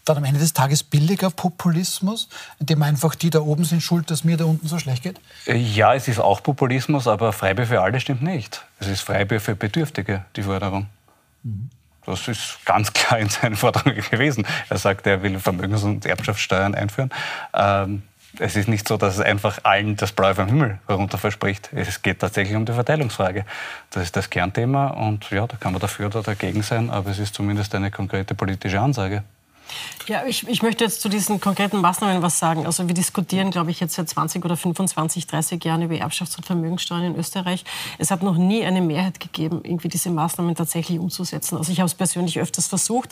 dann am Ende des Tages billiger Populismus, indem einfach die da oben sind schuld, dass mir da unten so schlecht geht? Ja, es ist auch Populismus, aber Freibier für alle stimmt nicht. Es ist Freibier für Bedürftige, die Forderung. Mhm. Das ist ganz klar in seinen Forderungen gewesen. Er sagt, er will Vermögens- und Erbschaftssteuern einführen. Ähm, es ist nicht so, dass es einfach allen das Blaue vom Himmel herunter verspricht. Es geht tatsächlich um die Verteilungsfrage. Das ist das Kernthema und ja, da kann man dafür oder dagegen sein, aber es ist zumindest eine konkrete politische Ansage. Ja, ich, ich möchte jetzt zu diesen konkreten Maßnahmen was sagen. Also wir diskutieren, glaube ich, jetzt seit 20 oder 25, 30 Jahren über Erbschafts- und Vermögenssteuern in Österreich. Es hat noch nie eine Mehrheit gegeben, irgendwie diese Maßnahmen tatsächlich umzusetzen. Also ich habe es persönlich öfters versucht,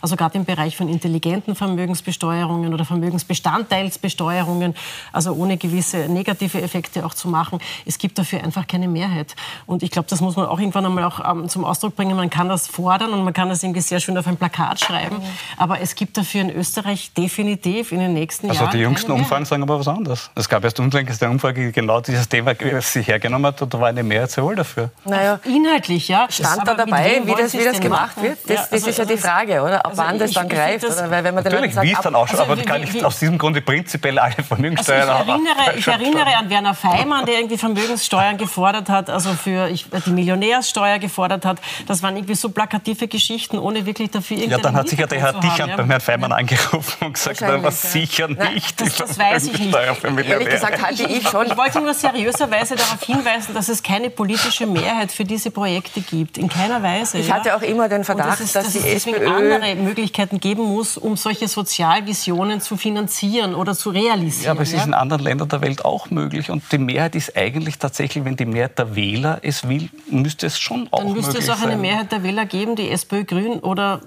also gerade im Bereich von intelligenten Vermögensbesteuerungen oder Vermögensbestandteilsbesteuerungen, also ohne gewisse negative Effekte auch zu machen. Es gibt dafür einfach keine Mehrheit. Und ich glaube, das muss man auch irgendwann einmal auch ähm, zum Ausdruck bringen. Man kann das fordern und man kann das irgendwie sehr schön auf ein Plakat schreiben, aber es gibt dafür in Österreich definitiv in den nächsten also Jahren. Also die jüngsten Umfragen sagen aber was anderes. Es gab erst unlängst eine Umfrage, die genau dieses Thema sich hergenommen hat und da war eine Mehrheit sehr wohl dafür. Naja, inhaltlich, ja. Stand da dabei, wie das, wie das gemacht machen? wird? Das, ja, also, das, ist ja die also Frage, oder? Ab also wann das dann greift? Das, oder? Weil wenn man Natürlich, sagt, wie es dann ausschaut, also, aber kann ich aus diesem Grunde prinzipiell alle Vermögenssteuern also ich, erinnere, *laughs* ich erinnere an Werner Feimann, der irgendwie Vermögenssteuern gefordert hat, also für ich, die Millionärssteuer gefordert hat. Das waren irgendwie so plakative Geschichten, ohne wirklich dafür irgendeine Ja, dann hat sich ja der Herr Dichand beim Herrn Feimann angerufen und gesagt, na, was ja. sicher nicht. Nein, das, das weiß ich nicht. Ehrlich gesagt halte ich schon. Ich wollte nur seriöserweise darauf hinweisen, dass es keine politische Mehrheit für diese Projekte gibt. In keiner Weise. Ich hatte auch immer den Verdacht, dass, es, dass, dass die es SPÖ andere Möglichkeiten geben muss, um solche Sozialvisionen zu finanzieren oder zu realisieren. Ja, aber es ist in anderen Ländern der Welt auch möglich. Und die Mehrheit ist eigentlich tatsächlich, wenn die Mehrheit der Wähler es will, müsste es schon auch Dann müsste es auch eine Mehrheit der Wähler geben, die SPÖ, Grün oder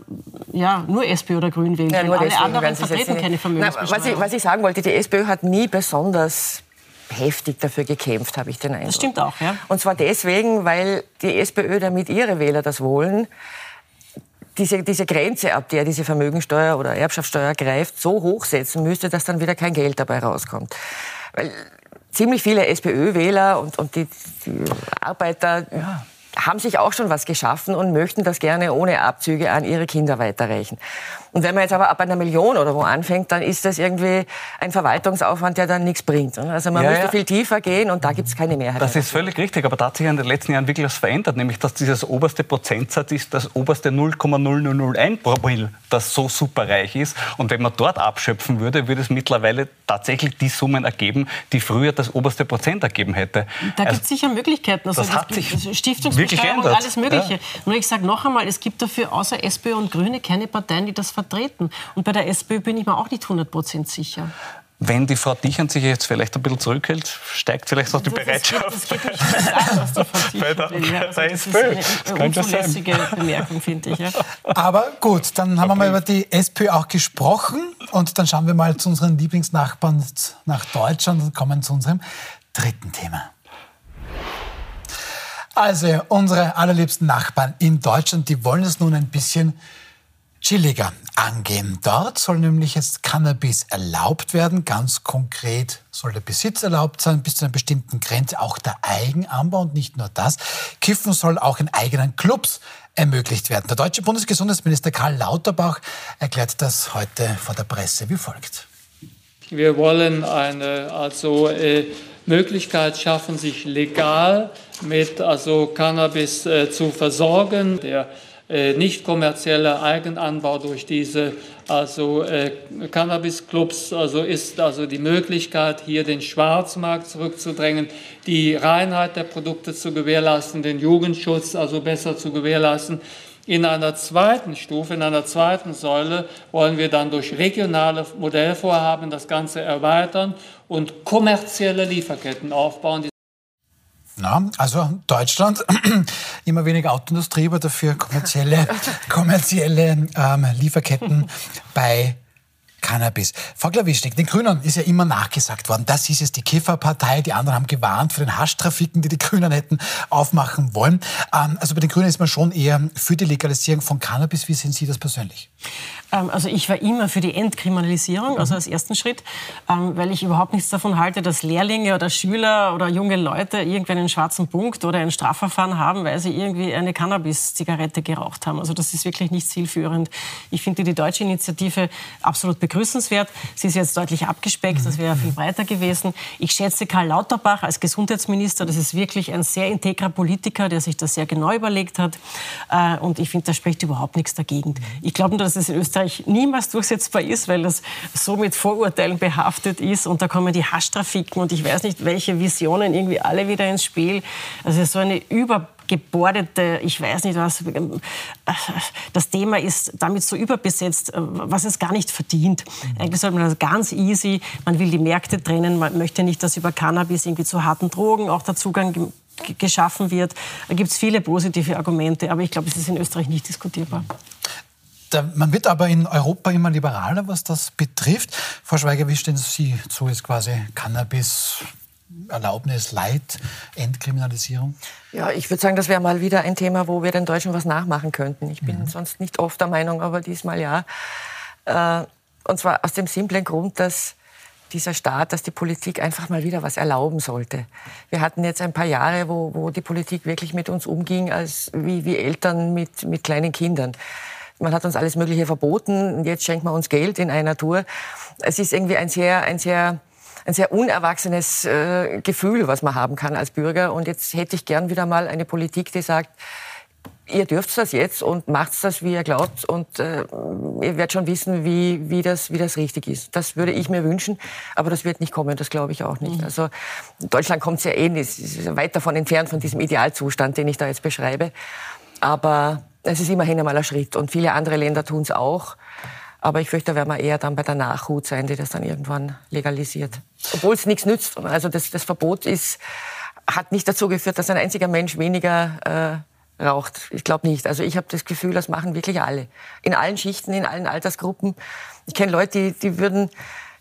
ja, nur SPÖ oder Grün wählen. Ja, alle anderen vertreten keine Vermögensbesteuerung. Was ich, was ich sagen wollte, die SPÖ hat nie besonders heftig dafür gekämpft, habe ich den Eindruck. Das stimmt auch, ja. Und zwar deswegen, weil die SPÖ, damit ihre Wähler das wollen, diese, diese Grenze, ab der diese Vermögensteuer oder Erbschaftssteuer greift, so hochsetzen müsste, dass dann wieder kein Geld dabei rauskommt. Weil ziemlich viele SPÖ-Wähler und, und die, die Arbeiter ja haben sich auch schon was geschaffen und möchten das gerne ohne Abzüge an ihre Kinder weiterreichen. Und wenn man jetzt aber ab einer Million oder wo anfängt, dann ist das irgendwie ein Verwaltungsaufwand, der dann nichts bringt. Also man ja, müsste ja. viel tiefer gehen und da gibt es keine Mehrheit. Das ist völlig richtig, aber da hat sich in den letzten Jahren wirklich was verändert, nämlich dass dieses oberste Prozentsatz ist das oberste 0,0001 Promille, das so superreich ist. Und wenn man dort abschöpfen würde, würde es mittlerweile tatsächlich die Summen ergeben, die früher das oberste Prozent ergeben hätte. Da also, gibt es sicher Möglichkeiten. Also das, das hat sich Stiftungsbesteuerung, alles Mögliche. Ja. Nur ich sage noch einmal, es gibt dafür außer SPÖ und Grüne keine Parteien, die das vertreten. Und bei der SPÖ bin ich mir auch nicht 100 sicher. Wenn die Frau Dichand sich jetzt vielleicht ein bisschen zurückhält, steigt vielleicht auch die Bereitschaft. Das geht, das geht nicht an, was die Frau Dichand *laughs* bei der, ja. also das ist eine unzulässige Bemerkung, finde ich. Ja. Aber gut, dann haben okay. wir mal über die SPÖ auch gesprochen. Und dann schauen wir mal zu unseren Lieblingsnachbarn nach Deutschland und kommen zu unserem dritten Thema. Also, unsere allerliebsten Nachbarn in Deutschland, die wollen es nun ein bisschen chilliger angehen. Dort soll nämlich jetzt Cannabis erlaubt werden. Ganz konkret soll der Besitz erlaubt sein, bis zu einer bestimmten Grenze auch der Eigenanbau und nicht nur das. Kiffen soll auch in eigenen Clubs ermöglicht werden. Der deutsche Bundesgesundheitsminister Karl Lauterbach erklärt das heute vor der Presse wie folgt. Wir wollen eine also äh, Möglichkeit schaffen, sich legal mit also Cannabis äh, zu versorgen. Der nicht kommerzieller Eigenanbau durch diese also äh, Cannabis-Clubs also ist also die Möglichkeit, hier den Schwarzmarkt zurückzudrängen, die Reinheit der Produkte zu gewährleisten, den Jugendschutz also besser zu gewährleisten. In einer zweiten Stufe, in einer zweiten Säule wollen wir dann durch regionale Modellvorhaben das Ganze erweitern und kommerzielle Lieferketten aufbauen. Na, also Deutschland, *clears throat* immer weniger Autoindustrie, aber dafür kommerzielle, *laughs* kommerzielle ähm, Lieferketten bei Cannabis. Frau Klawischnik, den Grünen ist ja immer nachgesagt worden, das ist es die Kifferpartei. Die anderen haben gewarnt vor den Haschtrafiken, die die Grünen hätten aufmachen wollen. Ähm, also bei den Grünen ist man schon eher für die Legalisierung von Cannabis. Wie sehen Sie das persönlich? Ähm, also ich war immer für die Entkriminalisierung, also als ersten Schritt, ähm, weil ich überhaupt nichts davon halte, dass Lehrlinge oder Schüler oder junge Leute irgendwie einen schwarzen Punkt oder ein Strafverfahren haben, weil sie irgendwie eine Cannabis-Zigarette geraucht haben. Also das ist wirklich nicht zielführend. Ich finde die deutsche Initiative absolut begrüßenswert. Sie ist jetzt deutlich abgespeckt, das wäre viel breiter gewesen. Ich schätze Karl Lauterbach als Gesundheitsminister, das ist wirklich ein sehr integrer Politiker, der sich das sehr genau überlegt hat. Äh, und ich finde, da spricht überhaupt nichts dagegen. Ich glaube nur, dass es in Österreich Österreich niemals durchsetzbar ist, weil das so mit Vorurteilen behaftet ist und da kommen die Haschtrafiken und ich weiß nicht, welche Visionen irgendwie alle wieder ins Spiel. Also so eine übergebordete, ich weiß nicht was, das Thema ist damit so überbesetzt, was es gar nicht verdient. Eigentlich sollte man das ganz easy, man will die Märkte trennen, man möchte nicht, dass über Cannabis irgendwie zu harten Drogen auch der Zugang geschaffen wird. Da gibt es viele positive Argumente, aber ich glaube, es ist in Österreich nicht diskutierbar. Da, man wird aber in Europa immer liberaler, was das betrifft. Frau Schweiger, wie stehen Sie zu jetzt quasi Cannabis? Erlaubnis, Leid, Entkriminalisierung? Ja, ich würde sagen, das wäre mal wieder ein Thema, wo wir den Deutschen was nachmachen könnten. Ich bin mhm. sonst nicht oft der Meinung, aber diesmal ja. Äh, und zwar aus dem simplen Grund, dass dieser Staat, dass die Politik einfach mal wieder was erlauben sollte. Wir hatten jetzt ein paar Jahre, wo, wo die Politik wirklich mit uns umging, als wie, wie Eltern mit, mit kleinen Kindern. Man hat uns alles Mögliche verboten und jetzt schenkt man uns Geld in einer Tour. Es ist irgendwie ein sehr, ein sehr, ein sehr unerwachsenes äh, Gefühl, was man haben kann als Bürger. Und jetzt hätte ich gern wieder mal eine Politik, die sagt, ihr dürft das jetzt und macht das, wie ihr glaubt. Und äh, ihr werdet schon wissen, wie, wie, das, wie das richtig ist. Das würde ich mir wünschen, aber das wird nicht kommen, das glaube ich auch nicht. Mhm. Also Deutschland kommt sehr ähnlich, ist weit davon entfernt von diesem Idealzustand, den ich da jetzt beschreibe. Aber es ist immerhin einmal ein Schritt und viele andere Länder tun es auch. Aber ich fürchte, da werden wir eher dann bei der Nachhut sein, die das dann irgendwann legalisiert. Obwohl es nichts nützt. Also das, das Verbot ist, hat nicht dazu geführt, dass ein einziger Mensch weniger äh, raucht. Ich glaube nicht. Also ich habe das Gefühl, das machen wirklich alle. In allen Schichten, in allen Altersgruppen. Ich kenne Leute, die, die würden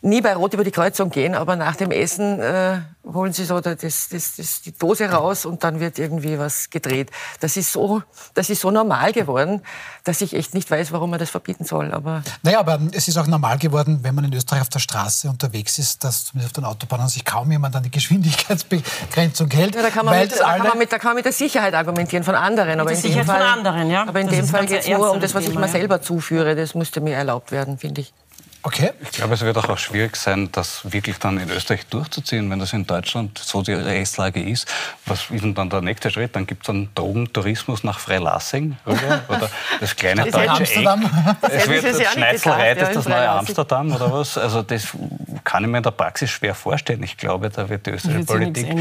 nie bei Rot über die Kreuzung gehen, aber nach dem Essen äh, holen sie so das, das, das, die Dose raus und dann wird irgendwie was gedreht. Das ist so, das ist so normal geworden, dass ich echt nicht weiß, warum man das verbieten soll. Aber naja, aber es ist auch normal geworden, wenn man in Österreich auf der Straße unterwegs ist, dass zumindest auf den Autobahnen sich kaum jemand an die Geschwindigkeitsbegrenzung hält. Ja, da, kann man mit, da, kann man mit, da kann man mit der Sicherheit argumentieren von anderen. Aber in dem Fall, anderen, ja. Aber in das dem Fall geht es nur um das, was ich mir selber zuführe. Das müsste mir erlaubt werden, finde ich. Okay. Ich glaube, es wird auch schwierig sein, das wirklich dann in Österreich durchzuziehen, wenn das in Deutschland so die Rechtslage ist. Was ist denn dann der nächste Schritt? Dann gibt es einen Drogentourismus nach Freilassing rüber, *laughs* oder das kleine das deutsche Amsterdam. Eck. Es wird das Schneizelreit ist das neue Amsterdam oder was? Also das kann ich mir in der Praxis schwer vorstellen. Ich glaube, da wird die österreichische Politik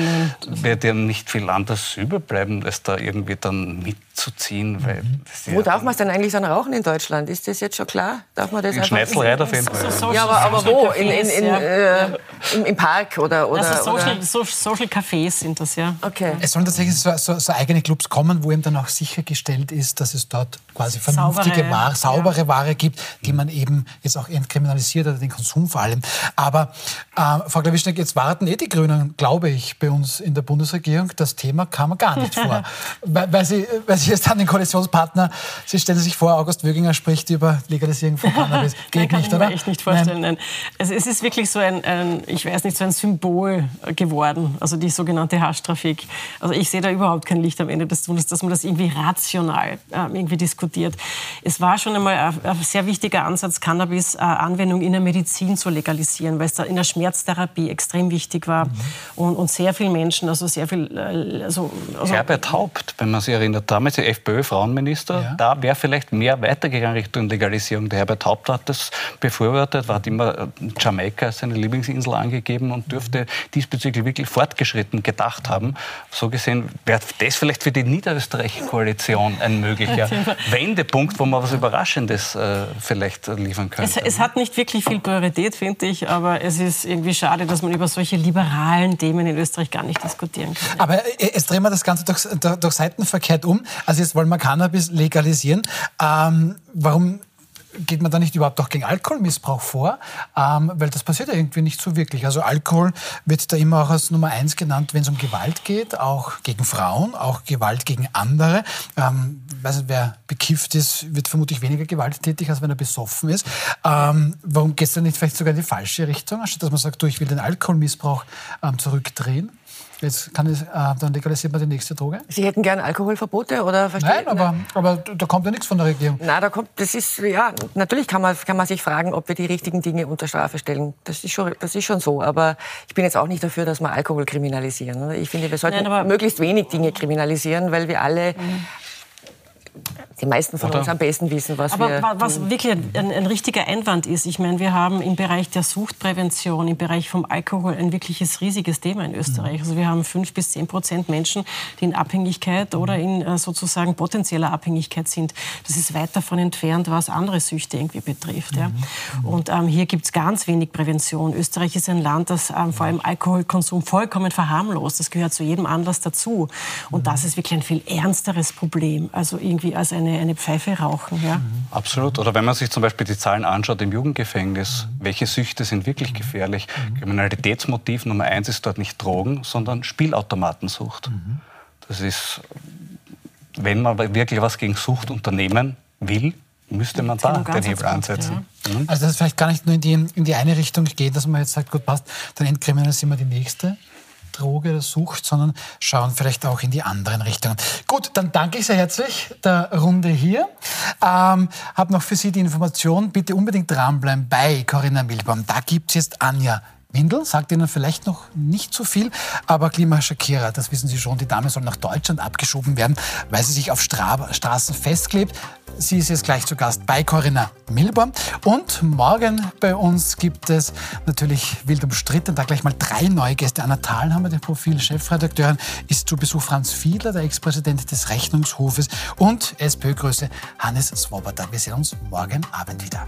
wird ja nicht viel anders überbleiben, als da irgendwie dann mitzuziehen. Mhm. Wo darf man es denn eigentlich dann rauchen in Deutschland? Ist das jetzt schon klar? Darf man das in Schneizelreit auf jeden Fall. So, so, ja, aber, aber wo? In, in, in, ja. äh, im, Im Park oder, oder, also Social, oder? Social Cafés sind das, ja. Okay. Es sollen tatsächlich so, so, so, eigene Clubs kommen, wo eben dann auch sichergestellt ist, dass es dort quasi vernünftige saubere, Ware, saubere ja. Ware gibt, die man eben jetzt auch entkriminalisiert oder den Konsum vor allem. Aber äh, Frau Klawischneck, jetzt warten eh die Grünen, glaube ich, bei uns in der Bundesregierung. Das Thema kam gar nicht vor. *laughs* weil, weil, sie, weil Sie jetzt an den Koalitionspartner, Sie stellen sich vor, August Wöginger spricht über Legalisierung von Cannabis. *laughs* Geht nicht, oder? Echt nicht vorstellen. Nein. Also es ist wirklich so ein, ein, ich weiß nicht, so ein Symbol geworden, also die sogenannte Haschtrafik. Also ich sehe da überhaupt kein Licht am Ende des Tunnels, dass man das irgendwie rational äh, irgendwie diskutiert. Es war schon einmal ein, ein sehr wichtiger Ansatz, Cannabis-Anwendung in der Medizin zu legalisieren, weil es da in der Schmerztherapie extrem wichtig war mhm. und, und, sehr viele Menschen, also sehr viel... Äh, also, also Herbert Haupt, wenn man sich erinnert, damals der FPÖ-Frauenminister, ja. da wäre vielleicht mehr weitergegangen Richtung Legalisierung. Der Herbert Haupt hat das bevor befürwortet, hat immer äh, Jamaika als seine Lieblingsinsel angegeben und dürfte diesbezüglich wirklich fortgeschritten gedacht haben. So gesehen wäre das vielleicht für die niederösterreichische Koalition ein möglicher Wendepunkt, wo man was Überraschendes äh, vielleicht liefern könnte. Es, es, hat nicht wirklich viel Priorität, finde ich, aber es ist irgendwie schade, dass man über solche liberalen Themen in Österreich gar nicht diskutieren kann. Aber äh, jetzt drehen wir das Ganze durch, durch Seitenverkehrt um. Also jetzt wollen wir Cannabis legalisieren. Ähm, warum geht man da nicht überhaupt auch gegen Alkoholmissbrauch vor? Ähm, weil das passiert ja irgendwie nicht so wirklich. Also Alkohol wird da immer auch als Nummer eins genannt, wenn es um Gewalt geht, auch gegen Frauen, auch Gewalt gegen andere. Ähm, weiß nicht, wer bekifft ist, wird vermutlich weniger gewalttätig, als wenn er besoffen ist. Ähm, warum geht es dann nicht vielleicht sogar in die falsche Richtung, anstatt dass man sagt, du, ich will den Alkoholmissbrauch ähm, zurückdrehen? Jetzt kann es, äh, dann legalisiert man die nächste Droge? Sie hätten gern Alkoholverbote oder Nein, aber, aber da kommt ja nichts von der Regierung. Na, da kommt, das ist ja natürlich kann man kann man sich fragen, ob wir die richtigen Dinge unter Strafe stellen. Das ist schon das ist schon so. Aber ich bin jetzt auch nicht dafür, dass wir Alkohol kriminalisieren. Ich finde, wir sollten Nein, möglichst wenig Dinge kriminalisieren, weil wir alle mhm die meisten von Oder? uns am besten wissen, was Aber wir was tun. wirklich ein, ein, richtiger Einwand ist, ich meine, wir haben im Bereich der Suchtprävention, im Bereich vom Alkohol ein wirkliches riesiges Thema in Österreich. Also wir haben fünf bis zehn Prozent Menschen, die in Abhängigkeit oder in äh, sozusagen potenzieller Abhängigkeit sind. Das ist weit davon entfernt, was andere Süchte irgendwie betrifft. Ja. Und ähm, hier gibt es ganz wenig Prävention. Österreich ist ein Land, das ähm, vor allem Alkoholkonsum vollkommen verharmlost. Das gehört zu jedem Anlass dazu. Und das ist wirklich ein viel ernsteres Problem, also irgendwie als eine eine, eine Pfeife rauchen. Ja? Mhm. Absolut. Oder wenn man sich zum Beispiel die Zahlen anschaut im Jugendgefängnis, mhm. welche Süchte sind wirklich gefährlich? Mhm. Kriminalitätsmotiv Nummer eins ist dort nicht Drogen, sondern Spielautomatensucht. Mhm. Das ist, wenn man wirklich was gegen Sucht unternehmen will, müsste man da den Hebel ansetzen. Ja. Mhm. Also das ist vielleicht gar nicht nur in die, in die eine Richtung geht, dass man jetzt sagt, gut, passt, dann entkriminalisieren wir die nächste, Droge oder Sucht, sondern schauen vielleicht auch in die anderen Richtungen. Gut, dann danke ich sehr herzlich der Runde hier. Ähm, habe noch für Sie die Information, bitte unbedingt dranbleiben bei Corinna Milbaum. Da gibt es jetzt Anja Windel sagt Ihnen vielleicht noch nicht so viel, aber Klima Shakira, das wissen Sie schon, die Dame soll nach Deutschland abgeschoben werden, weil sie sich auf Stra Straßen festklebt. Sie ist jetzt gleich zu Gast bei Corinna Milborn. Und morgen bei uns gibt es natürlich wild umstritten, da gleich mal drei neue Gäste. Anna Thalhammer, der Profil-Chefredakteurin, ist zu Besuch Franz Fiedler, der Ex-Präsident des Rechnungshofes und SPÖ-Größe Hannes Swoboda. Wir sehen uns morgen Abend wieder.